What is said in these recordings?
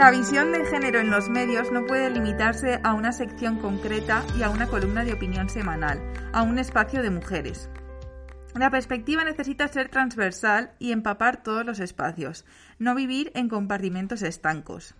La visión de género en los medios no puede limitarse a una sección concreta y a una columna de opinión semanal, a un espacio de mujeres. La perspectiva necesita ser transversal y empapar todos los espacios, no vivir en compartimentos estancos.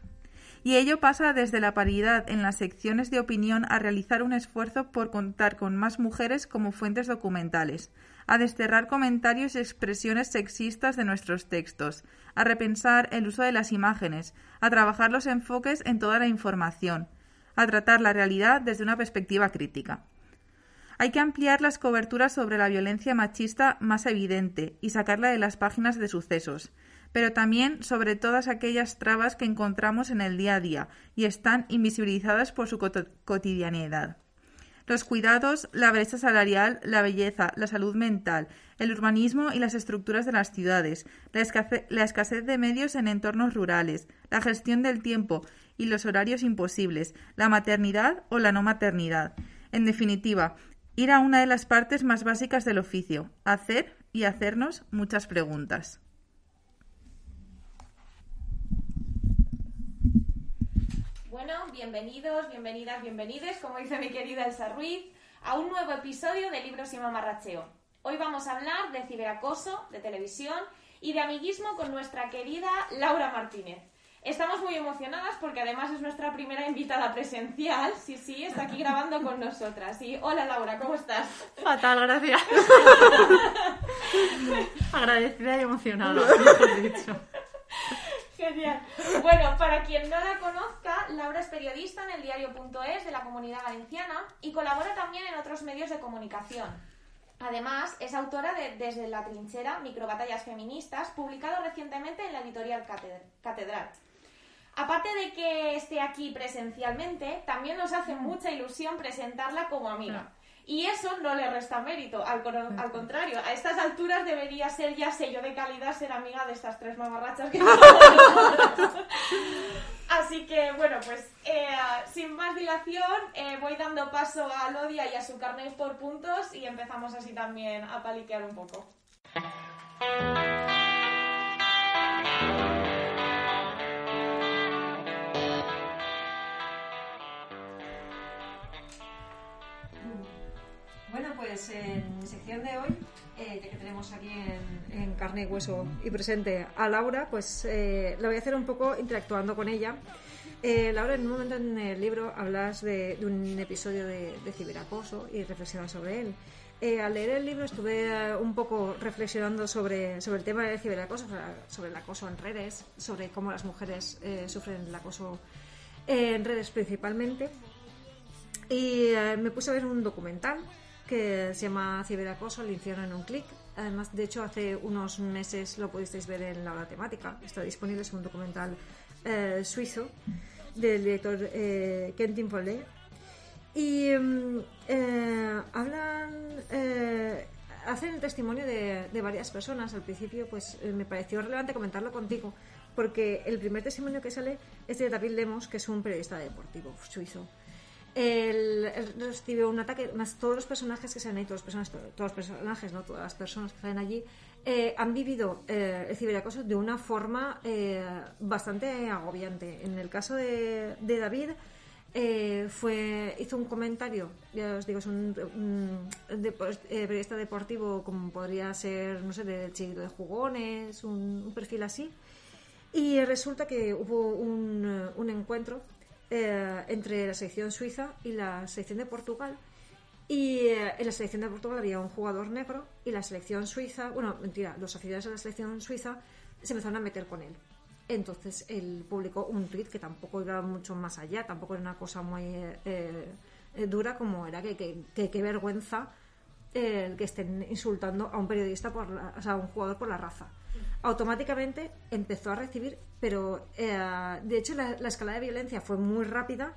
Y ello pasa desde la paridad en las secciones de opinión a realizar un esfuerzo por contar con más mujeres como fuentes documentales, a desterrar comentarios y expresiones sexistas de nuestros textos, a repensar el uso de las imágenes, a trabajar los enfoques en toda la información, a tratar la realidad desde una perspectiva crítica. Hay que ampliar las coberturas sobre la violencia machista más evidente y sacarla de las páginas de sucesos, pero también sobre todas aquellas trabas que encontramos en el día a día y están invisibilizadas por su cotidianidad los cuidados, la brecha salarial, la belleza, la salud mental, el urbanismo y las estructuras de las ciudades, la, escasez, de medios en entornos rurales, la gestión del tiempo y los horarios imposibles, la maternidad o la no maternidad. En definitiva, ir a una de las partes más básicas del oficio, hacer y hacernos muchas preguntas. Bueno, bienvenidos, bienvenidas, bienvenides, como dice mi querida Elsa Ruiz, a un nuevo episodio de Libros y Mamarracheo. Hoy vamos a hablar de ciberacoso, de televisión y de amiguismo con nuestra querida Laura Martínez. Estamos muy emocionadas porque además es nuestra primera invitada presencial. Sí, sí, está aquí grabando con nosotras. Y hola Laura, ¿cómo estás? Fatal, gracias. Agradecida y emocionada, dicho. Genial. Bueno, para quien no la conozca, Laura es periodista en el diario.es de la Comunidad Valenciana y colabora también en otros medios de comunicación. Además, es autora de Desde la trinchera, microbatallas feministas, publicado recientemente en la editorial Catedral. Aparte de que esté aquí presencialmente, también nos hace mucha ilusión presentarla como amiga. Y eso no le resta mérito, al, contrario, a estas alturas debería ser ya sello de calidad ser amiga de estas tres mamarrachas que Así que, bueno, pues eh, sin más dilación, eh, voy dando paso a Lodia y a su carnet por puntos y empezamos así también a paliquear un poco. Bueno, pues en mi sección de hoy, eh, ya que tenemos aquí en, carne y hueso y presente a Laura, pues eh, la voy a hacer un poco interactuando con ella. Eh, Laura, en un momento en el libro hablas de, un episodio de, ciberacoso y reflexionas sobre él. al leer el libro estuve un poco reflexionando sobre, sobre el tema del ciberacoso, sobre el acoso en redes, sobre cómo las mujeres sufren el acoso en redes principalmente. Y me puse a ver un documental que se llama Ciberacoso, el infierno en un clic. Además, de hecho, hace unos meses lo pudisteis ver en la hora temática. Está disponible, es un documental eh, suizo del director eh, Quentin Pollet. Y mm, eh, hablan, eh, hacen el testimonio de, de, varias personas. Al principio, pues me pareció relevante comentarlo contigo, porque el primer testimonio que sale es de David Lemos, que es un periodista deportivo suizo él, recibe un ataque, más todos los personajes que salen ahí, todos los personajes, todos los personajes, no todas las personas que salen allí, eh, han vivido eh, el ciberacoso de una forma eh, bastante agobiante. En el caso de, David, fue hizo un comentario, ya os digo, es un, periodista deportivo como podría ser, no sé, de chiquito de jugones, un, perfil así. Y resulta que hubo un, un encuentro eh, entre la selección suiza y la selección de Portugal. Y eh, en la selección de Portugal había un jugador negro y la selección suiza, bueno, mentira, los aficionados de la selección suiza se empezaron a meter con él. Entonces él publicó un tweet que tampoco iba mucho más allá, tampoco era una cosa muy eh, dura como era que qué vergüenza el que estén insultando a un periodista, por o sea, a un jugador por la raza. Automáticamente empezó a recibir, pero eh, de hecho la, escala de violencia fue muy rápida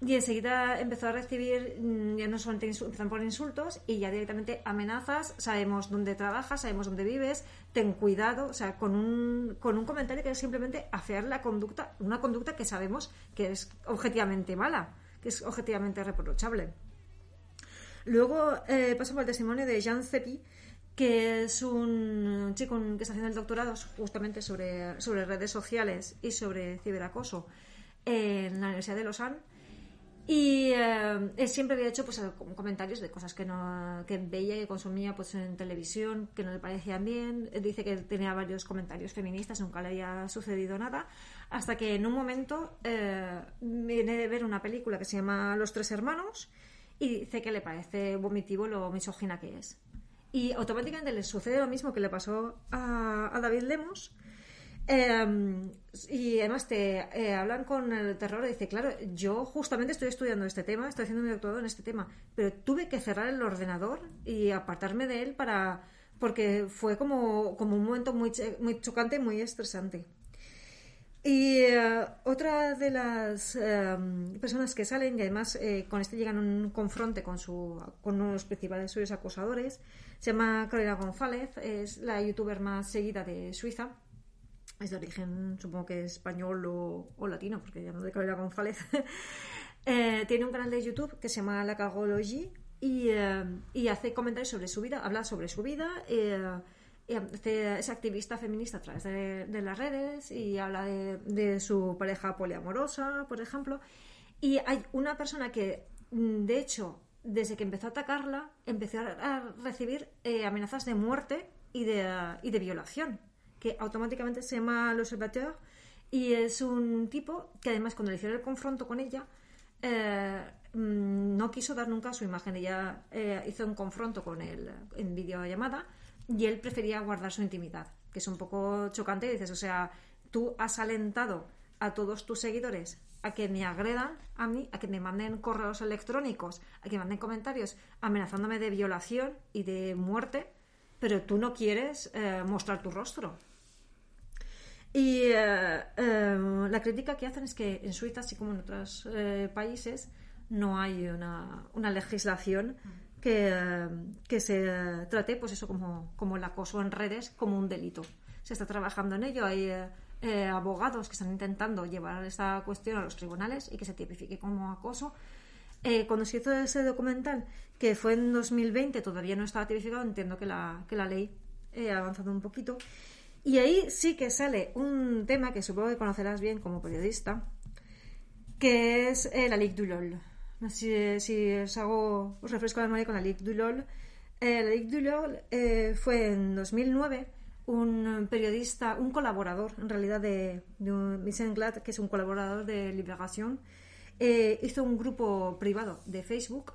y enseguida empezó a recibir, mm, ya no solamente empezaron por insultos y ya directamente amenazas, sabemos dónde trabajas, sabemos dónde vives, ten cuidado, o sea, con un, con un comentario que es simplemente afear la conducta, una conducta que sabemos que es objetivamente mala, que es objetivamente reprochable. Luego eh, pasamos al testimonio de Jean Zepi, que es un chico que está haciendo el doctorado justamente sobre, sobre redes sociales y sobre ciberacoso en la Universidad de Lausanne. Y eh, siempre había hecho pues, comentarios de cosas que, no, veía que consumía pues, en televisión, que no le parecían bien. Dice que tenía varios comentarios feministas, nunca le había sucedido nada. Hasta que en un momento eh, viene de ver una película que se llama Los Tres Hermanos y dice que le parece vomitivo lo misógina que es. Y automáticamente le sucede lo mismo que le pasó a, David Lemos. Em, y además te eh, hablan con el terror y dice, claro, yo justamente estoy estudiando este tema, estoy haciendo mi doctorado en este tema, pero tuve que cerrar el ordenador y apartarme de él para porque fue como, como un momento muy, muy chocante muy estresante. Y eh, otra de las em, personas que salen, y además eh, con este llegan a un confronte con, su, con uno de los principales suyos acosadores, se llama Carolina González, es la youtuber más seguida de Suiza. Es de origen, supongo que español o, latino, porque llamo de Carolina González. Eh, tiene un canal de YouTube que se llama La Cagology y, y hace comentarios sobre su vida, habla sobre su vida es activista feminista a través de, las redes y habla de, su pareja poliamorosa, por ejemplo. Y hay una persona que, de hecho, desde que empezó a atacarla, empezó a recibir eh, amenazas de muerte y de, y de violación, que automáticamente se llama l'Observateur y es un tipo que además cuando le hicieron el confronto con ella, eh, mm, no quiso dar nunca su imagen. Ella eh, hizo un confronto con él en videollamada y él prefería guardar su intimidad, que es un poco chocante. Dices, o sea, tú has alentado a todos tus seguidores a que me agredan a mí, a que me manden correos electrónicos, a que manden comentarios amenazándome de violación y de muerte, pero tú no quieres eh, mostrar tu rostro. Y eh, eh, la crítica que hacen es que en Suiza, así como en otros países, no hay una, legislación que, se trate, pues eso, como, como el acoso en redes, como un delito. Se está trabajando en ello. Hay eh, eh, abogados que están intentando llevar esta cuestión a los tribunales y que se tipifique como acoso. Eh, cuando se hizo ese documental, que fue en 2020, todavía no estaba tipificado, entiendo que la, que la ley ha avanzado un poquito. Y ahí sí que sale un tema que supongo que conocerás bien como periodista, que es la ley du LOL. No sé si, os hago, os refresco la memoria con la Ligue du LOL. Eh, la Ligue du LOL eh, fue en 2009 un periodista, un colaborador en realidad de, de Vincent Glad, que es un colaborador de Liberación, eh, hizo un grupo privado de Facebook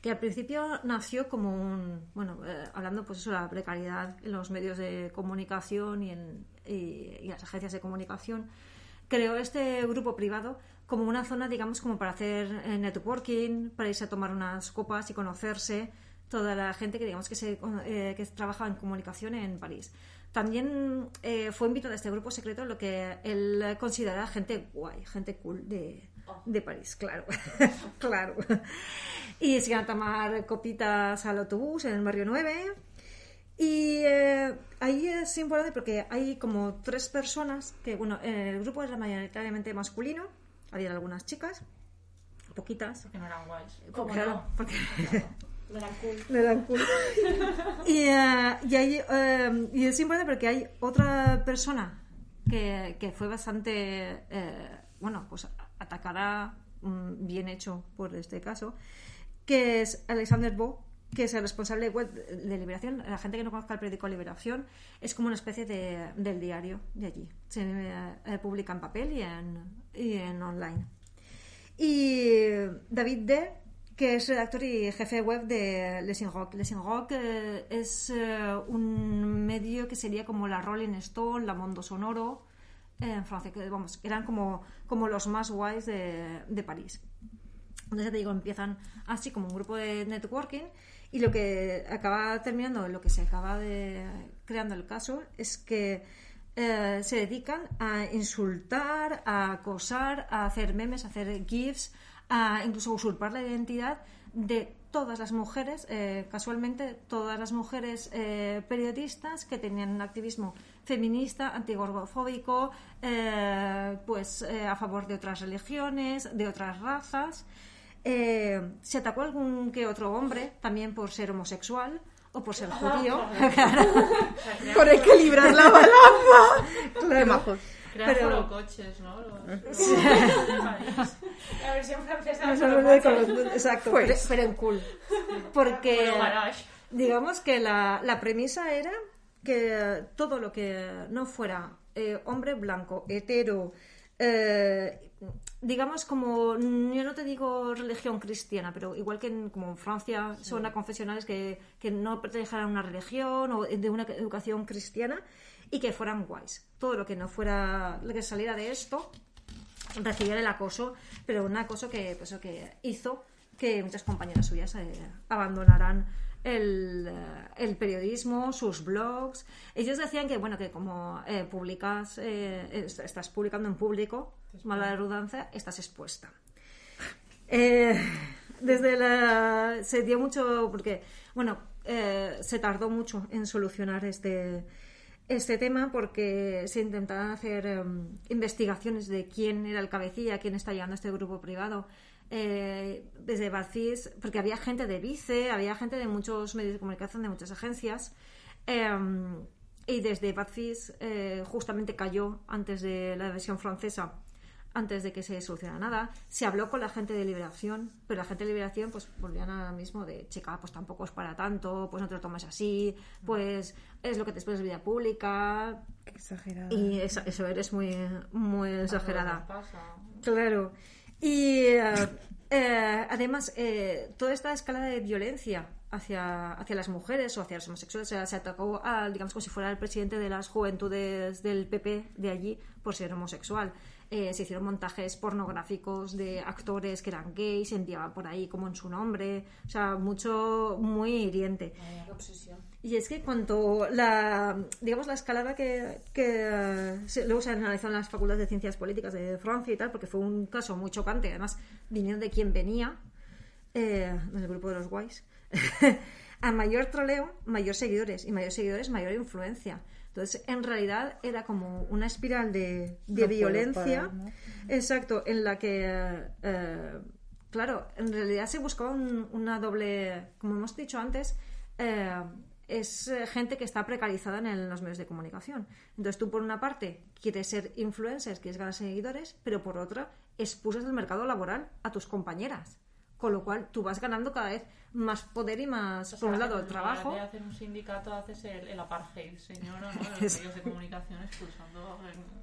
que al principio nació como un, bueno, hablando pues eso la precariedad en los medios de comunicación y en y las agencias de comunicación, creó este grupo privado como una zona, digamos, como para hacer eh, networking, para irse a tomar unas copas y conocerse toda la gente que, digamos, que, se, eh, que trabaja en comunicación en París. También eh, fue invitado a este grupo secreto lo que él considera gente guay, gente cool de, de París, claro, claro. Y se iban a tomar copitas al autobús en el barrio 9. Y ahí es importante porque hay como tres personas que, bueno, el grupo es mayoritariamente masculino, había algunas chicas, poquitas. Porque no eran guays. porque... No cool. No eran cool. y, uh, y, hay, uh, y, es importante porque hay otra persona que, que fue bastante, uh, bueno, pues atacada, um, bien hecho por este caso, que es Alexander Bo, que es el responsable web de Liberación. La gente que no conozca el periódico Liberación es como una especie de, del diario de allí. Se eh, publica en papel y en, y en online. Y David D., que es redactor y jefe web de Lessing Rock. Lessing Rock eh, es eh, un medio que sería como la Rolling Stone, la Mondo Sonoro en Francia, que vamos, eran como, como los más guays de, de París. Entonces, ya te digo, empiezan así como un grupo de networking y lo que acaba terminando, lo que se acaba de creando el caso es que eh, se dedican a insultar, a acosar, a hacer memes, a hacer gifs, a incluso usurpar la identidad de todas las mujeres, eh, casualmente todas las mujeres eh, periodistas que tenían un activismo feminista, antigorgofóbico, pues a favor de otras religiones, de otras razas. se atacó algún que otro hombre también por ser homosexual o por ser judío, por equilibrar la balanza. Claro. Crean Pero- coches, ¿no? Los- Sí. los- La versión francesa de Eso no Solo lo he Coches. conocido, Exacto, Pues. pero, pero en cool. Porque digamos que la, la premisa era que todo lo que no fuera eh, hombre blanco, hetero, eh, digamos como, yo no te digo religión cristiana, pero igual que en, como en Francia son a confesionales que, que no pertenecieran a una religión o de una educación cristiana y que fueran guays. Todo lo que no fuera, lo que saliera de esto, recibir el acoso, pero un acoso que, pues, que hizo que muchas compañeras suyas eh, abandonaran el, eh, el periodismo, sus blogs. Ellos decían que, bueno, que como eh, publicas, eh, est- estás publicando en público, mala redundancia, estás expuesta. Eh, desde la se dio mucho porque bueno se tardó mucho en solucionar este este tema porque se intentaban hacer em, investigaciones de quién era el cabecilla, quién está llevando este grupo privado. Eh, desde Barcis, porque había gente de Vice, había gente de muchos medios de comunicación, de muchas agencias. em, y desde Badfis eh, justamente cayó antes de la versión francesa antes de que se solucionara nada. Se habló con la gente de Liberación, pero la gente de Liberación pues volvían a lo mismo de, chica, pues tampoco es para tanto, pues no te lo tomes así, pues es lo que te esperas de vida pública. Qué exagerada. Y eso, eso eres muy, muy A exagerada. pasa. Claro. Y eh, eh, además, eh, toda esta escala de violencia hacia, hacia las mujeres o hacia los homosexuales o sea, se atacó al, digamos, como si fuera el presidente de las juventudes del PP de allí por ser homosexual. Eh, se hicieron montajes pornográficos de actores que eran gays, se enviaban por ahí como en su nombre, o sea, mucho, muy hiriente. Obsesión. Y es que cuanto la, digamos, la escalada que, que eh, se- luego se analizó en las facultades de ciencias políticas de Francia y tal, porque fue un caso muy chocante, además viniendo de quien venía, eh, del grupo de los guays, a mayor troleo, mayor seguidores, y mayor seguidores, mayor influencia. Entonces, en realidad era como una espiral de, de No puedo violencia, parar, ¿no? exacto, en la que, eh, claro, en realidad se buscaba un- una doble, como hemos dicho antes, eh, es eh, gente que está precarizada en, el- los medios de comunicación. Entonces tú por una parte quieres ser influencer, quieres ganar seguidores, pero por otra expulsas del mercado laboral a tus compañeras. Con lo cual tú vas ganando cada vez más poder y más, O sea, por un lado, el trabajo. De hacer un sindicato haces el, el apartheid, señora, ¿no? De los medios de comunicación expulsando,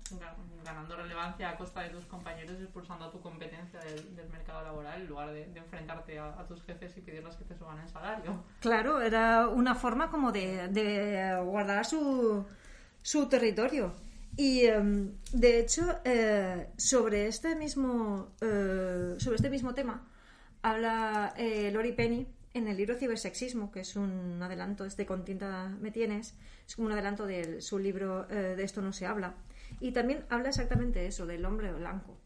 gan- ganando relevancia a costa de tus compañeros, expulsando a tu competencia del, del mercado laboral en lugar de, de enfrentarte a, a tus jefes y pedirles que te suban el salario. Claro, era una forma como de, de guardar su, su territorio. Y em, de hecho, eh, sobre este mismo eh, sobre este mismo tema habla eh, Lori Penny en el libro Cibersexismo, que es un adelanto, este con tinta me tienes, es como un adelanto de su libro eh, De esto no se habla. Y también habla exactamente eso, del hombre blanco.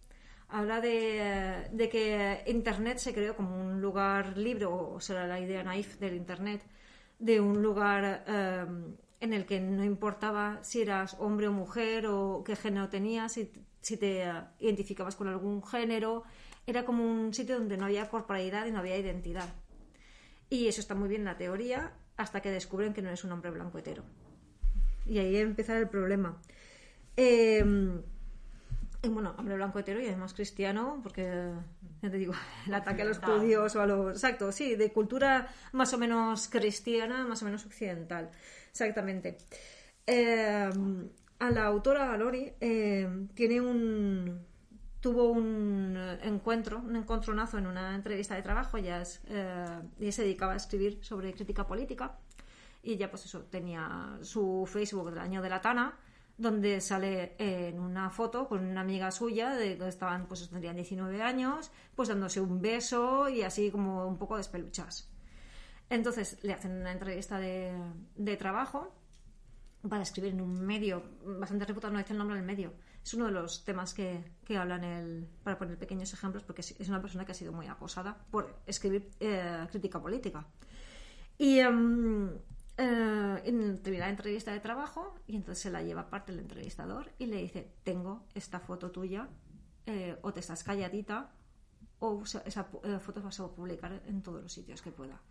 Habla de, de que Internet se creó como un lugar libre, o será la idea naif del Internet, de un lugar eh, en el que no importaba si eras hombre o mujer o qué género tenías, si, si te eh, identificabas con algún género. Era como un sitio donde no había corporalidad y no había identidad. Y eso está muy bien en la teoría hasta que descubren que no eres un hombre blanco hetero. Y ahí empieza el problema. Eh, y bueno, hombre blanco hetero y además cristiano, porque ya te digo, el ataque a los judíos o a los. Exacto, sí, de cultura más o menos cristiana, más o menos occidental. Exactamente. Eh, a la autora Lori eh, tiene un. Tuvo un eh, encuentro, un encontronazo en una entrevista de trabajo. Ella, es, eh, ella se dedicaba a escribir sobre crítica política y ella pues eso tenía su Facebook del año de la Tana donde sale en una foto con una amiga suya, de donde estaban, pues tendrían 19 años, pues dándose un beso y así como un poco despeluchas. Entonces le hacen una entrevista de, de trabajo para escribir en un medio bastante reputado, no dice el nombre del medio. Es uno de los temas que, que hablan el, para poner pequeños ejemplos, porque es una persona que ha sido muy acosada por escribir eh, crítica política. Y em, eh, en- termina la entrevista de trabajo y entonces se la lleva aparte el entrevistador y le dice, tengo esta foto tuya, eh, o te estás calladita, o esa eh, foto vas a publicar en todos los sitios que pueda.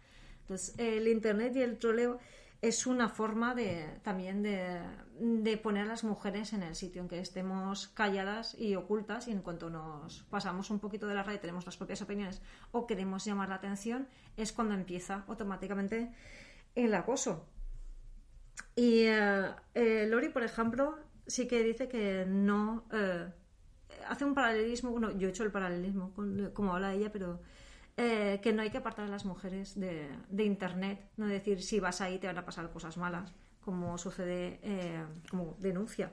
Entonces, el Internet y el troleo es una forma de, también de, poner a las mujeres en el sitio en que estemos calladas y ocultas y en cuanto nos pasamos un poquito de la red tenemos las propias opiniones o queremos llamar la atención, es cuando empieza automáticamente el acoso. Y eh, eh, Lori, por ejemplo, sí que dice que no... eh, hace un paralelismo, bueno, yo he hecho el paralelismo, con- como habla ella, pero eh, que no hay que apartar a las mujeres de, de Internet, no decir si vas ahí te van a pasar cosas malas, como sucede, eh, como denuncia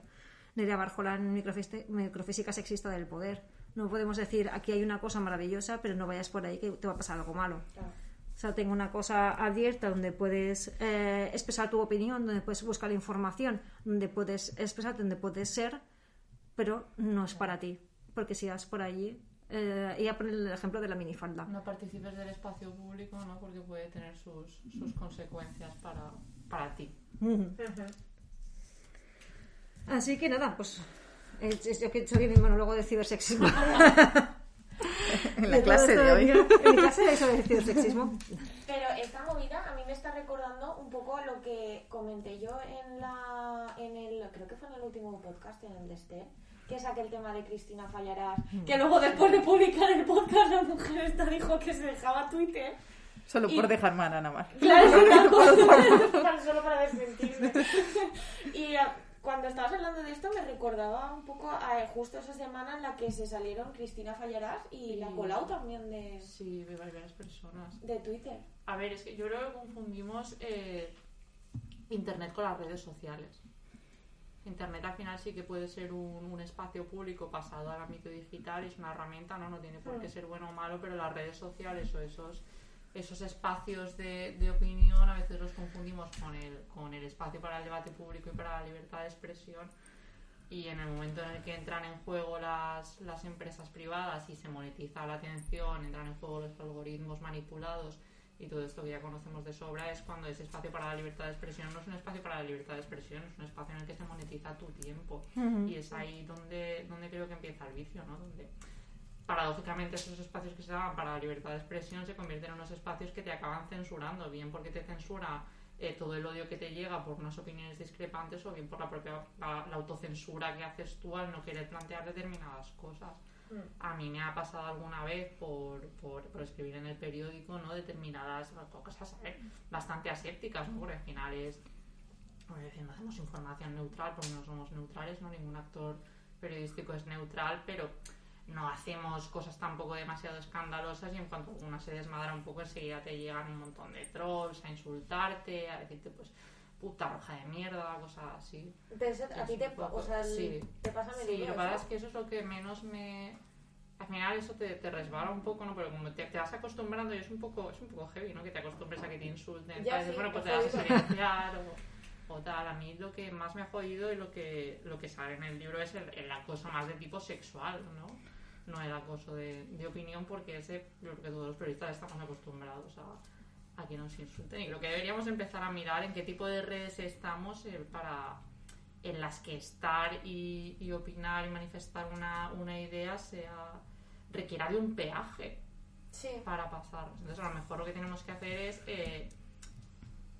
Nerea Barjola en Microfiste- Microfísica Sexista del Poder. No podemos decir aquí hay una cosa maravillosa, pero no vayas por ahí que te va a pasar algo malo. O sea, tengo una cosa abierta donde puedes eh, expresar tu opinión, donde puedes buscar información, donde puedes expresarte, donde puedes ser, pero no es para ti. Porque si vas por allí, eh, ella pone el ejemplo de la minifalda. No participes del espacio público, ¿no? Porque puede tener sus, sus consecuencias para, para ti. Así que nada, pues es, es- yo que soy mi monólogo de cibersexismo. En la De clase de hoy. En mi clase de sobre cibersexismo. Pero esta movida a mí me está recordando un poco lo que comenté yo en la en el creo que fue en el último podcast en el de Esther que saqué el tema de Cristina Fallarás que luego después de publicar el podcast la mujer esta dijo que se dejaba Twitter Solo Y- por dejar mal a Namar. Claro, es una cosa. Para- solo para desmentirme. Y ah, cuando estabas hablando de esto me recordaba un poco a eh, justo esa semana en la que se salieron Cristina Fallarás y la. Colau también de, Sí, de varias personas. de Twitter. A ver, es que yo creo que confundimos eh, Internet con las redes sociales. Internet al final sí que puede ser un, un espacio público pasado al ámbito digital, es una herramienta, ¿no? No tiene por qué ser bueno o malo, pero las redes sociales o esos, esos espacios de, de opinión a veces los confundimos con el, con el espacio para el debate público y para la libertad de expresión. Y en el momento en el que entran en juego las, las empresas privadas y se monetiza la atención, entran en juego los algoritmos manipulados y todo esto que ya conocemos de sobra, es cuando ese espacio para la libertad de expresión no es un espacio para la libertad de expresión, es un espacio en el que se monetiza tu tiempo. Y es ahí donde, donde creo que empieza el vicio, ¿no? Donde paradójicamente esos espacios que se daban para la libertad de expresión se convierten en unos espacios que te acaban censurando, bien porque te censura eh, todo el odio que te llega por unas opiniones discrepantes o bien por la propia la, la autocensura que haces tú al no querer plantear determinadas cosas. A mí me ha pasado alguna vez por, por, por escribir en el periódico ¿no? determinadas cosas ver, bastante asépticas, ¿no? porque al final es decir, no hacemos información neutral porque no somos neutrales, no ningún actor periodístico es neutral, pero no hacemos cosas tampoco demasiado escandalosas y en cuanto una se desmadra un poco enseguida te llegan un montón de trolls a insultarte, a decirte pues puta roja de mierda, cosas así. Pero eso a ti te, o sea, el- sí. te pasa el Sí, lo que pasa es que eso es lo que menos me... Al final eso te, te resbala un poco, ¿no? Pero como te, te vas acostumbrando y es un poco es un poco heavy, ¿no? Que te acostumbres a que te insulten, Ya, sí, bueno, pues te vas a silenciar o, o tal. A mí lo que más me ha jodido y lo que, lo que sale en el libro es el, el acoso más de tipo sexual, ¿no? No el acoso de, de opinión porque ese, yo creo que todos los periodistas estamos acostumbrados a, a que nos insulten y creo que deberíamos empezar a mirar en qué tipo de redes estamos eh, para en las que estar y, y opinar y manifestar una, una idea sea requiera de un peaje Sí. para pasar. Entonces, a lo mejor lo que tenemos que hacer es. eh,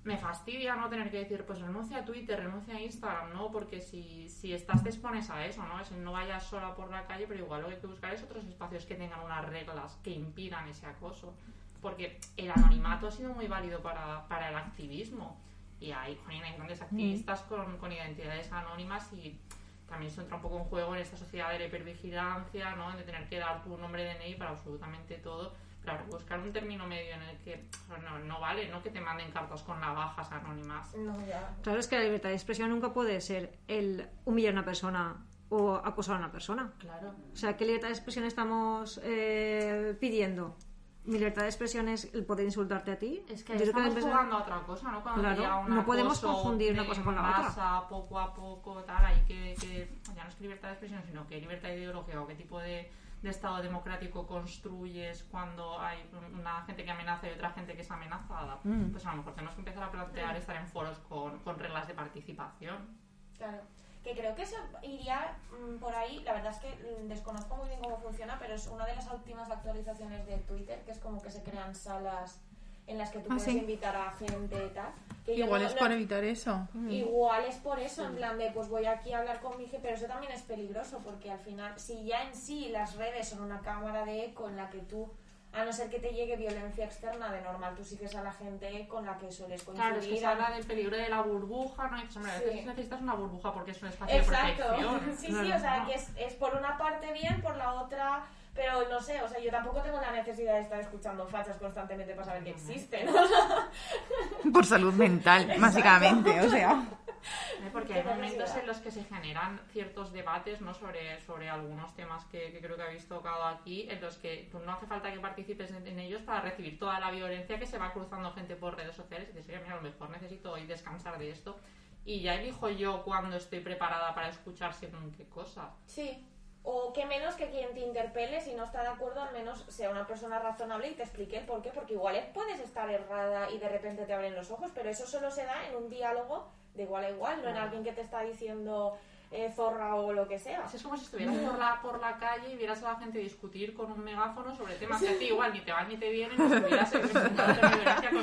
me fastidia no tener que decir, pues renuncia a Twitter, renuncia a Instagram, ¿no? Porque si, si estás, te expones a eso, ¿no? Es no vayas sola por la calle, pero igual lo que hay que buscar es otros espacios que tengan unas reglas que impidan ese acoso. Porque el anonimato ha sido muy válido para, para el activismo. Y hay, jolín, hay grandes activistas con, con identidades anónimas y también se entra un poco en juego en esta sociedad de la hipervigilancia, ¿no? De tener que dar tu nombre de DNI para absolutamente todo. Claro, buscar un término medio en el que no, no vale, no que te manden cartas con navajas anónimas. No, ya. Claro, es que la libertad de expresión nunca puede ser el humillar a una persona o acosar a una persona. Claro. O sea, ¿qué libertad de expresión estamos eh, pidiendo? Mi libertad de expresión es el poder insultarte a ti. Es que Yo creo estamos libertad- jugando a otra cosa, ¿no? Cuando Claro, no podemos confundir una de cosa con la otra. masa, poco a poco, tal, hay que, que- ya no es que libertad de expresión, sino que libertad ideológica o qué tipo de, de Estado democrático construyes cuando hay una gente que amenaza y otra gente que es amenazada. Mm. Pues a lo mejor tenemos que empezar a plantear estar en foros con, con reglas de participación. Claro. Que creo que eso iría mm, por ahí. La verdad es que mm, desconozco muy bien cómo funciona, pero es una de las últimas actualizaciones de Twitter, que es como que se crean salas en las que tú Ah, puedes sí. invitar a gente y tal. Que yo Igual no- es no- para evitar eso. Igual es por eso, en plan de, pues voy aquí a hablar con mi jefe, pero eso también es peligroso, porque al final, si ya en sí las redes son una cámara de eco en la que tú, a no ser que te llegue violencia externa, de normal tú sigues a la gente con la que sueles coincidir. Claro, es que se habla del peligro de la burbuja, ¿no? Y dices, hombre, a veces Sí. necesitas una burbuja porque es un espacio de Exacto. protección. Sí, sí, o sea, que es, es por una parte bien, por la otra... Pero no sé, o sea, yo tampoco tengo la necesidad de estar escuchando fachas constantemente para saber que existen. Por salud mental, básicamente, o sea. ¿Eh? Porque hay momentos en los que se generan ciertos debates ¿no? sobre, sobre algunos temas que, que creo que habéis tocado aquí, en los que tú no hace falta que participes en, en ellos para recibir toda la violencia que se va cruzando gente por redes sociales y dices, oye, mira, a lo mejor necesito hoy descansar de esto y ya elijo yo cuando estoy preparada para escuchar según qué cosa. Sí. O que menos que quien te interpele, si no está de acuerdo, al menos sea una persona razonable y te explique el por qué, porque igual es- puedes estar errada y de repente te abren los ojos, pero eso solo se da en un diálogo de igual a igual, no en alguien que te está diciendo eh, zorra o lo que sea. Es como si estuvieras por la, por la calle y vieras a la gente discutir con un megáfono sobre temas que a ti igual ni te van ni te vienen y estuvieras violencia constante, ¿no?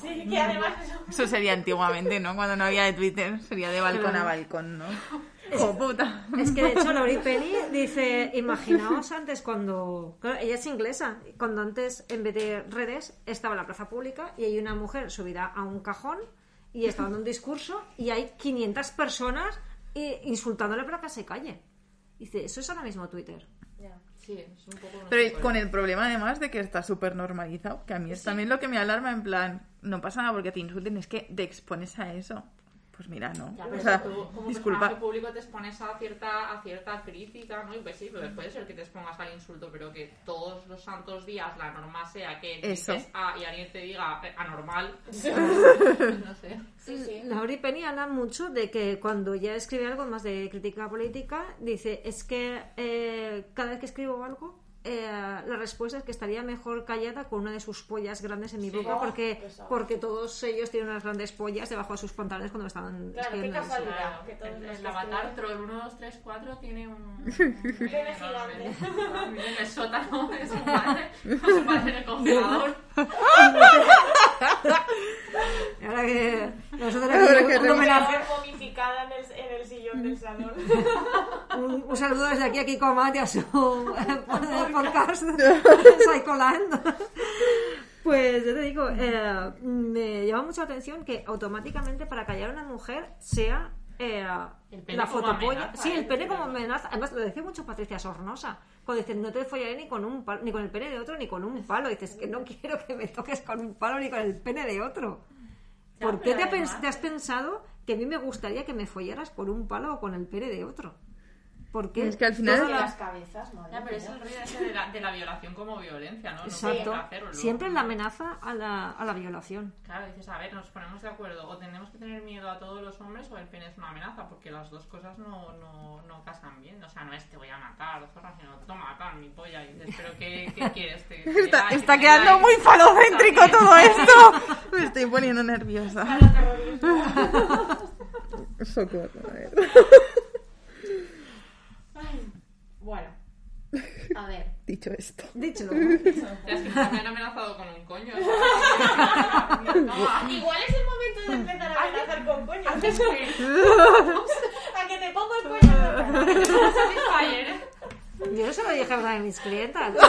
Sí, que además eso... Eso sería antiguamente, ¿no? Cuando no había de Twitter, sería de balcón a balcón, ¿no? ¡Oh, puta! Es que de hecho Laurie Penny dice, imaginaos antes cuando, claro, ella es inglesa, cuando antes en vez de redes estaba la plaza pública y hay una mujer subida a un cajón y está dando un discurso y hay 500 personas eh, insultándole para que se calle. Dice, eso es ahora mismo Twitter. Ya. Sí, es un poco... Pero con el problema además de que está súper normalizado, que a mí es también lo que me alarma, en plan, no pasa nada porque te insulten, es que te expones a eso. Pues mira, no. Ya, O pero sea, tú como disculpa. personaje público te expones a cierta, a cierta crítica, ¿no? Y pues sí, pues puede ser que te expongas al insulto, pero que todos los santos días la norma sea que Eso. dices A y alguien te diga eh, anormal. No sé. Sí, sí. Laurie Penny habla mucho de que cuando ya escribe algo más de crítica política, dice, es que eh, cada vez que escribo algo, eh, la respuesta es que estaría mejor callada con una de sus pollas grandes en mi boca Oh, porque, pesado. porque todos ellos tienen unas grandes pollas debajo de sus pantalones cuando estaban Claro, qué casualidad. Claro, que todos el, el avatar Troll 1, 2, 3, 4 tiene un... Pene gigante. Vive en el sótano de su padre, con su padre en el congelador. Y Ahora que nosotros Ahora aquí que un, homenaje, momificada en el, en el sillón del salón. un, un saludo desde aquí a Kiko Mati a su podcast Psycholand. Pues yo te digo, eh, me llama mucho la atención que automáticamente para callar a una mujer sea eh, la fotopolla. sí, el ¿eh? pene como amenaza. Además, lo decía mucho Patricia Sornosa. Cuando dices, no te follaré ni con un palo, ni con el pene de otro, ni con un palo. Dices que no quiero que me toques con un palo ni con el pene de otro. ¿Por qué te, además- te has pensado que a mí me gustaría que me follaras con un palo o con el pene de otro? ¿Por qué? Es que al final- Y las cabezas, madre Ya, pero es el rollo ese de la, de la violación como violencia, ¿no? No Exacto. puede hacerlo. Siempre la amenaza a la, a la violación. Claro, dices, a ver, nos ponemos de acuerdo, o tenemos que tener miedo a todos los hombres o el pene es una amenaza, porque las dos cosas no, no, no casan bien. O sea, no es te voy a matar, zorra, sino toma, tal, mi polla. Y dices, pero ¿qué, qué quieres? ¿Te- te Está, like, está te quedando muy falocéntrico También. todo esto. Me estoy poniendo nerviosa. Socorro, a ver. Bueno. A ver. Dicho esto. Dicho. Es que me han amenazado con un coño. Igual es el momento de empezar a amenazar con coño. A que te pongo el coño. Yo no se lo dije a una de mis clientas.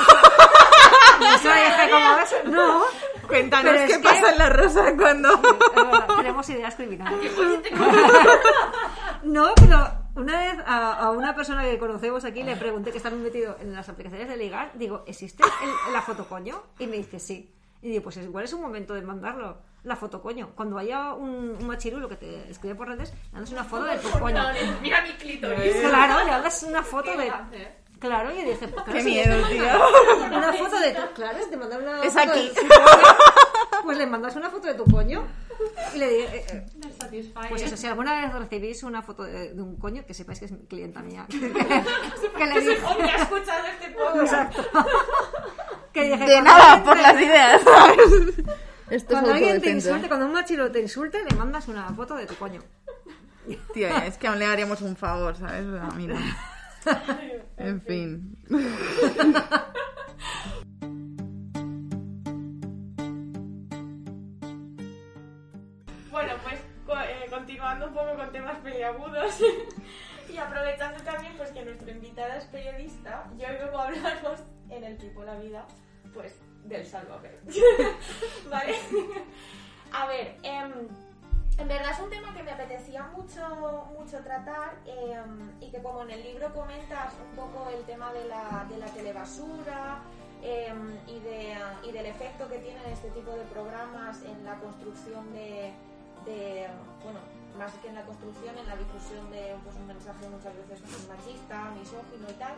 No se lo dije como eso. No. Cuéntanos es qué que- pasa en la rosa cuando. Tenemos ideas criminales. No, pero Una vez a, a una persona que conocemos aquí le pregunté que está muy metido en las aplicaciones de ligar, digo, ¿existe el- la foto coño? Y me dice sí. Y digo, pues igual es un momento de mandarlo, la foto coño. Cuando haya un, un machirulo que te escribe por redes, le mandas una foto de tu coño. Mira mi clítoris. Claro, le mandas una foto de... Claro, y dije, pues claro, Qué miedo, tío. Una foto de tu... Claro, es de mandar una Es foto aquí. de pues le mandas una foto de tu coño. Y le dije, eh, eh, pues eso, si alguna vez recibís una foto de, de un coño, que sepáis que es clienta mía. Que, que le dije, ha escuchado este podcast. exacto. Que dije, De nada, por te- las ideas, Cuando alguien te insulte, cuando un machilo te insulte, le mandas una foto de tu coño. Tío, es que aún le haríamos un favor, ¿sabes? O sea, mira. En fin. Pues eh, continuando un poco con temas peliagudos y aprovechando también pues que nuestra invitada es periodista, yo hoy vengo a hablaros en el tipo La Vida, pues del Sálvame. ¿Vale? A ver, em, en verdad es un tema que me apetecía mucho, mucho tratar em, y que como en el libro comentas un poco el tema de la, de la telebasura ah, y del efecto que tienen este tipo de programas en la construcción de, de, bueno, más que en la construcción, en la difusión de pues, un mensaje muchas veces pues, machista, misógino y tal,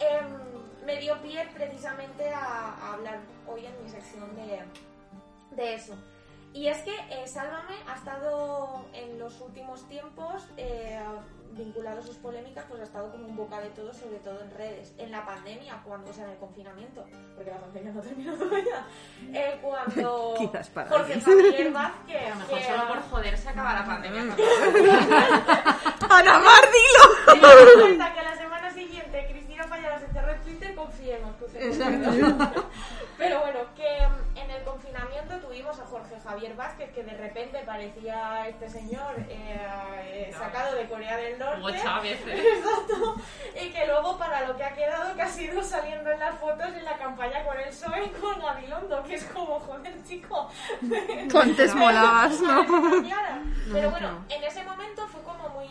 em, me dio pie precisamente a, hablar hoy en mi sección de, de eso. Y es que eh, Sálvame ha estado en los últimos tiempos eh, vinculado a sus polémicas, pues ha estado como un boca de todo, sobre todo en redes. En la pandemia, cuando, o sea, en el confinamiento, porque la pandemia no terminó todavía, eh, cuando Quizás para Jorge. Javier Vázquez, A lo mejor que- solo por joder se acaba la pandemia. ¡Ana Mar, dilo! Que la semana siguiente Se cerró Twitter, confiemos. Exacto. Pero bueno, que mm, en el confinamiento tuvimos a Jorge Javier Vázquez, que de repente parecía este señor eh, eh, sacado de Corea del Norte. Chávez. ¿eh? Exacto. Y que luego para lo que ha quedado que ha sido saliendo en las fotos en la campaña con el PSOE y con Gabilondo, que es como, joder, chico. Contes molabas, ¿no? Pero bueno, en ese momento fue como muy...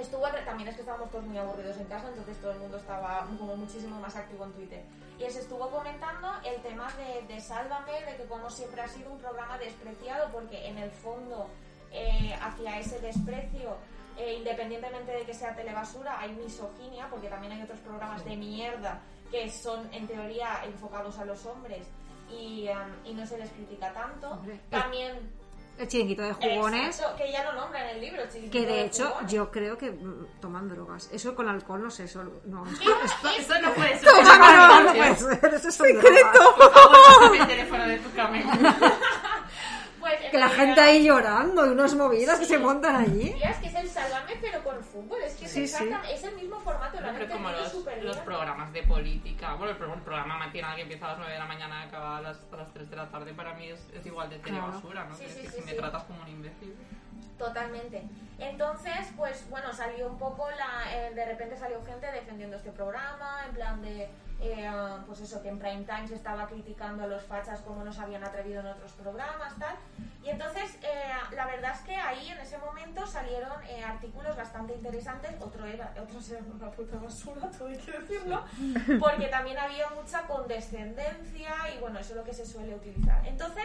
Estuvo, también es que estábamos todos muy aburridos en casa, entonces todo el mundo estaba como muchísimo más activo en Twitter. Y se estuvo comentando el tema de, de Sálvame, de que como siempre ha sido un programa despreciado, porque en el fondo eh, hacia ese desprecio, eh, independientemente de que sea telebasura, hay misoginia, porque también hay otros programas de mierda que son en teoría enfocados a los hombres y, um, y no se les critica tanto. Hombre. También El chiringuito de jugones. Exacto, que ya lo nombra en el libro, chiquitito Que de hecho, jugones. yo creo que mm, toman drogas. Eso con alcohol no sé, eso no. ¿Qué? Eso no puede ser. Eso no, no Eso puede es- ser, eso son ¡Secreto! Por favor, el teléfono de tu camino. Que la gente ahí llorando y unas movidas que se montan allí. tía, es que es el salame pero con fútbol, es que es, Sí, sí. exactamente- es el mismo formato, lo han Pero como los, programas de política. Bueno, el, el programa matinal que empieza a las 9 de la mañana y acaba a las, a las 3 de la tarde, para mí es, es igual de Claro. telebasura, ¿no? Sí, Que- sí, que sí, si me sí. tratas como un imbécil. Totalmente. Entonces, pues bueno, salió un poco la. eh, de repente salió gente defendiendo este programa, en plan de. eh, pues eso, que en prime time se estaba criticando a los fachas como no se habían atrevido en otros programas, tal. Y entonces, eh, la verdad es que ahí en ese momento salieron eh, artículos bastante interesantes. Otro era, otros eran una puta basura, todo hay que decirlo, porque también había mucha condescendencia y bueno, eso es lo que se suele utilizar. Entonces,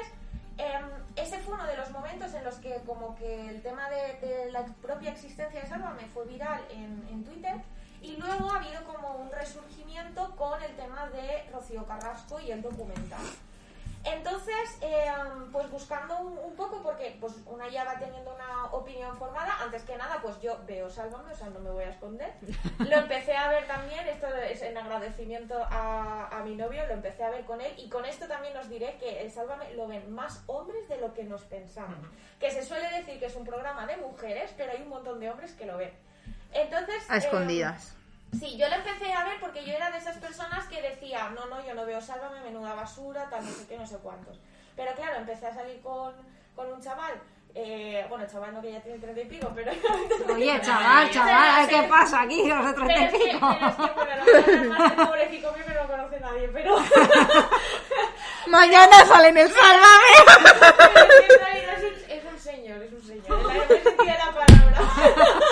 Em, ese fue uno de los momentos en los que como que el tema de, la propia existencia de Sálvame fue viral en, en Twitter y luego ha habido como un resurgimiento con el tema de Rocío Carrasco y el documental. Entonces, em, pues buscando un, un poco, porque pues una ya va teniendo una opinión formada, antes que nada, pues yo veo Sálvame, o sea, no me voy a esconder. Lo empecé a ver también, esto es en agradecimiento a, a mi novio, lo empecé a ver con él y con esto también os diré que el Sálvame lo ven más hombres de lo que nos pensamos. Que se suele decir que es un programa de mujeres, pero hay un montón de hombres que lo ven. Entonces... A escondidas. Sí, yo lo empecé a ver porque yo era de esas personas que decía, no, no, yo no veo Sálvame, menuda basura, tal, no sé qué, no sé cuántos. Pero claro, empecé a salir con, con un chaval, eh, bueno, chaval no que ya tiene treinta y pico, pero... Oye, chaval, chaval, ¿qué pasa aquí? Pero te es, que, pico. pero es que, bueno, no voy a hablar más del pobrecito mío que no conoce nadie, pero... Mañana sale en el Sálvame. es que es un, es un señor, es un señor, en la buen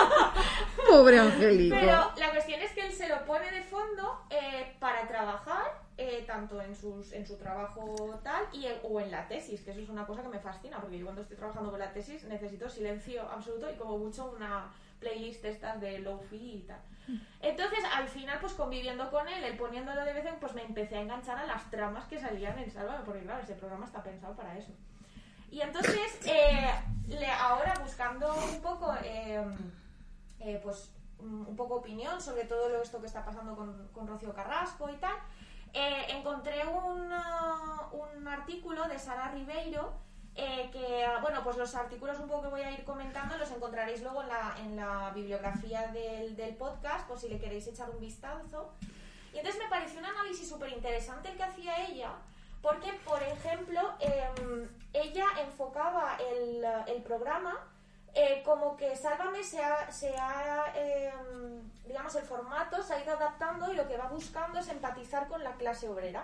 palabra. Angélico. Pero la cuestión es que él se lo pone de fondo eh, para trabajar, eh, tanto en, sus, en su trabajo tal y en- o en la tesis, que eso es una cosa que me fascina, porque yo cuando estoy trabajando con la tesis necesito silencio absoluto y como mucho una playlist estas de low-fi y tal. Entonces, al final, pues conviviendo con él, él poniéndolo de vez en pues me empecé a enganchar a las tramas que salían en Sálvame, porque claro, ese programa está pensado para eso. Y entonces, eh, ahora buscando un poco, eh, pues un poco opinión sobre todo lo esto que está pasando con, con Rocío Carrasco y tal, eh, encontré un, un artículo de Sara Ribeiro eh, que, ah, bueno, pues los artículos un poco que voy a ir comentando los encontraréis luego en la, en la bibliografía del, del podcast, por si le queréis echar un vistazo. Y entonces me pareció un análisis súper interesante el que hacía ella, porque, por ejemplo, em, ella enfocaba el, el programa eh, como que Sálvame se ha, se ha, em, digamos, el formato se ha ido adaptando y lo que va buscando es empatizar con la clase obrera.